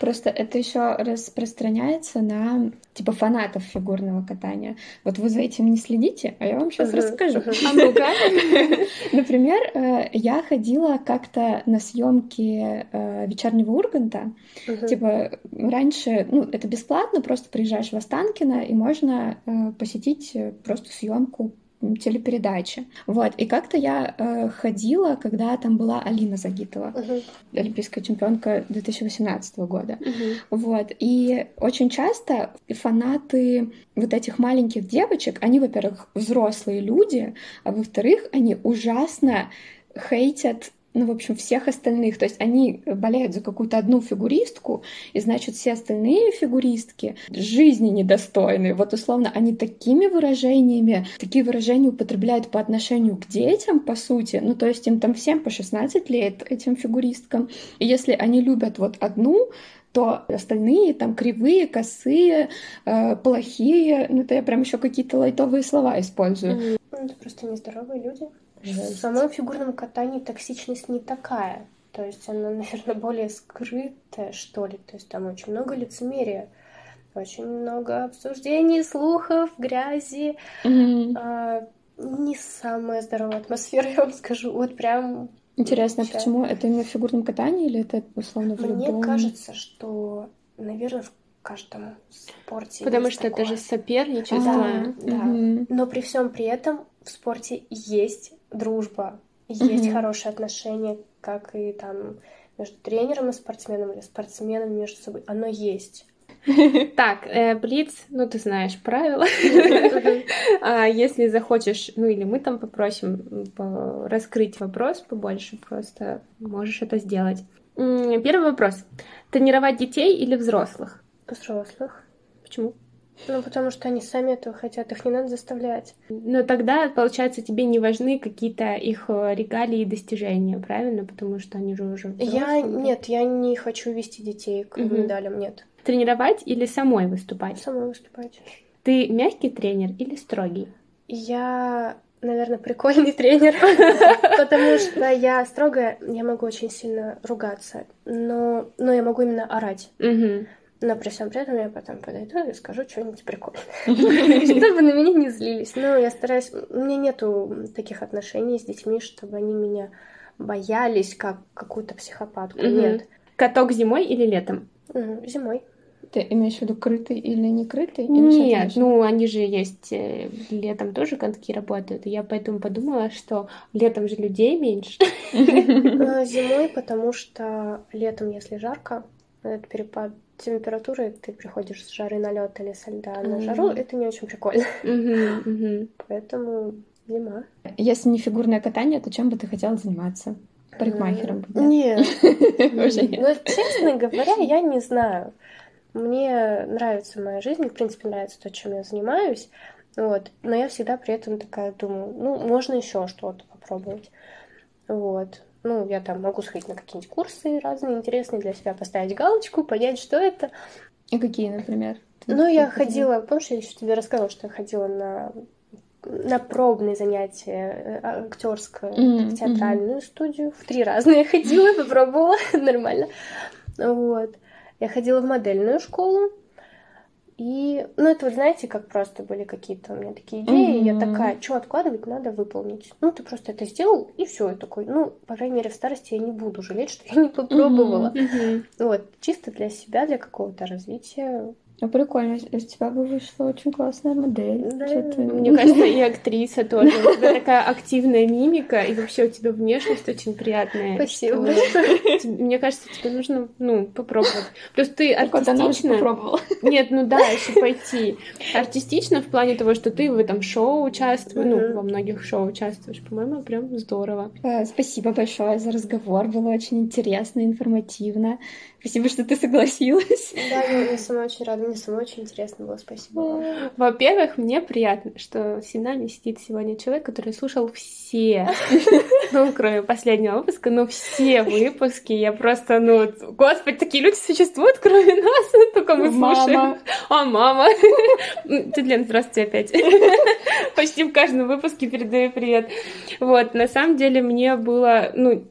Просто это еще распространяется на типа фанатов фигурного катания. Вот вы за этим не следите, а я вам сейчас uh-huh, расскажу. Uh-huh. А. Например, э, я ходила как-то на съемки э, вечернего Урганта. Uh-huh. Типа раньше, ну это бесплатно, просто приезжаешь в Останкино и можно э, посетить просто съемку телепередачи. Вот. И как-то я э, ходила, когда там была Алина Загитова, uh-huh. олимпийская чемпионка 2018 года. Uh-huh. Вот. И очень часто фанаты вот этих маленьких девочек, они, во-первых, взрослые люди, а во-вторых, они ужасно хейтят ну, в общем, всех остальных. То есть они болеют за какую-то одну фигуристку, и, значит, все остальные фигуристки жизни недостойны. Вот, условно, они такими выражениями, такие выражения употребляют по отношению к детям, по сути. Ну, то есть им там всем по 16 лет, этим фигуристкам. И если они любят вот одну, то остальные там кривые, косые, э, плохие. Ну, это я прям еще какие-то лайтовые слова использую. Это просто нездоровые люди. В самом фигурном катании токсичность не такая. То есть она, наверное, более скрытая, что ли. То есть там очень много лицемерия. очень много обсуждений, слухов, грязи. А, не самая здоровая атмосфера, я вам скажу. Вот прям Интересно, а Ча- почему? Это именно в фигурном катании или это условно в Мне любом? кажется, что, наверное, в каждом спорте Потому есть что это же такое. соперничество. А, Да. мгм. Но при всем при этом в спорте есть дружба, есть Мгм. хорошие отношения, как и там между тренером и спортсменом или спортсменами между собой. Оно есть. Так, э, Блиц, ну ты знаешь правила. А Если захочешь, ну или мы там попросим раскрыть вопрос побольше, просто можешь это сделать. Первый вопрос. Тренировать детей или взрослых? Взрослых. Почему? Ну, потому что они сами этого хотят, их не надо заставлять. Но тогда, получается, тебе не важны какие-то их э, регалии и достижения, правильно? Потому что они же уже Я, взрослые. нет, я не хочу вести детей к Мгм. медалям, нет. Тренировать или самой выступать? Самой выступать. Ты мягкий тренер или строгий? Я, наверное, прикольный тренер, потому что я строгая, я могу очень сильно ругаться, но, но я могу именно орать. Но при всем при этом я потом подойду и скажу что-нибудь прикольное. Чтобы на меня не злились. Но я стараюсь... У меня нету таких отношений с детьми, чтобы они меня боялись как какую-то психопатку. Нет. Каток зимой или летом? Зимой. Ты имеешь в виду крытый или не крытый? Или Нет, ну они же есть э, летом тоже катки работают. Я поэтому подумала, что летом же людей меньше. А, Зимой, потому что летом, если жарко, этот перепад температуры, ты приходишь с жары на лед или со льда на жару, это не очень прикольно. Поэтому зима. Если не фигурное катание, то чем бы ты хотела заниматься? Парикмахером да? Нет. Ну, честно говоря, я не знаю. Мне нравится моя жизнь, в принципе, нравится то, чем я занимаюсь. Вот. Но я всегда при этом такая думаю, ну, можно еще что-то попробовать. Вот. Ну, я там могу сходить на какие-нибудь курсы разные, интересные для себя, поставить галочку, понять, что это. И какие, например? Ну, я ходила, помнишь, я еще тебе рассказывала, что я ходила на на пробные занятия актерскую, Мгм, театральную студию. В три разные я ходила, попробовала, нормально. Вот. Я ходила в модельную школу. И, ну, это вот знаете, как просто были какие-то у меня такие идеи. и Я такая, что откладывать надо выполнить. Ну, ты просто это сделал, и все. Я такой, ну, по крайней мере, в старости я не буду жалеть, что я не попробовала. Мгм. Вот, чисто для себя, для какого-то развития. Ну, прикольно, из тебя бы вышла очень классная модель. Да. Ты- Мне кажется, и актриса тоже. У тебя такая активная мимика, и вообще у тебя внешность очень приятная. Спасибо Мне кажется, тебе нужно, ну, попробовать. Плюс ты артистична. попробовала. Нет, ну да, еще пойти. Артистично в плане того, что ты в этом шоу участвуешь, ну, во многих шоу участвуешь. По-моему, прям здорово. Э, Спасибо большое за разговор, было очень интересно, информативно. Спасибо, что ты согласилась. Да, я, я сама очень рада, мне самой очень интересно было, спасибо вам. Во-первых, мне приятно, что с нами сидит сегодня человек, который слушал все, ну, кроме последнего выпуска, но все выпуски. Я просто, ну, господи, такие люди существуют, кроме нас, только мы слушаем. Мама. А, мама. Ты, Лен, здравствуйте опять. Почти в каждом выпуске передаю привет. Вот, на самом деле мне было, ну,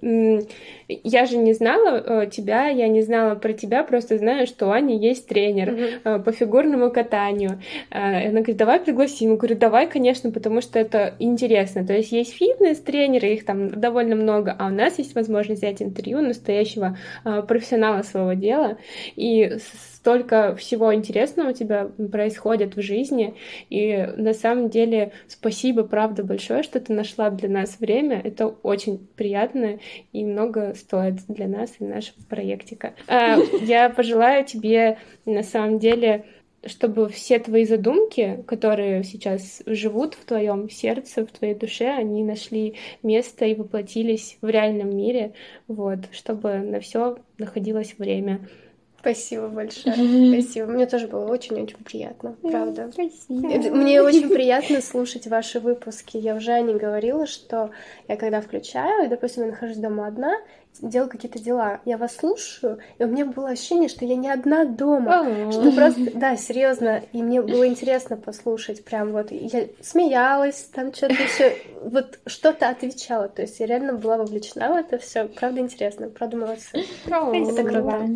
я же не знала э, тебя, я не знала про тебя, просто знаю, что у Ани есть тренер э, по фигурному катанию. Э, Она говорит, давай пригласим. Я говорю, давай, конечно, потому что это интересно. То есть есть фитнес-тренеры, их там довольно много, а у нас есть возможность взять интервью настоящего профессионала своего дела. И с- столько всего интересного у тебя происходит в жизни. И на самом деле спасибо, правда, большое, что ты нашла для нас время. Это очень приятно и много стоит для нас и нашего проектика. А, Я пожелаю тебе на самом деле чтобы все твои задумки, которые сейчас живут в твоем сердце, в твоей душе, они нашли место и воплотились в реальном мире, вот, чтобы на все находилось время. Спасибо большое. Спасибо. Мне тоже было очень-очень приятно, правда. Спасибо. Мне очень приятно слушать ваши выпуски. Я уже Ане говорила, что я когда включаю, и, допустим, я нахожусь дома одна, делаю какие-то дела, я вас слушаю, и у меня было ощущение, что я не одна дома. Что просто, да, серьезно, и мне было интересно послушать, прям вот, я смеялась, там что-то еще, вот что-то отвечала, то есть я реально была вовлечена в это все, правда интересно, правда молодцы. Это круто.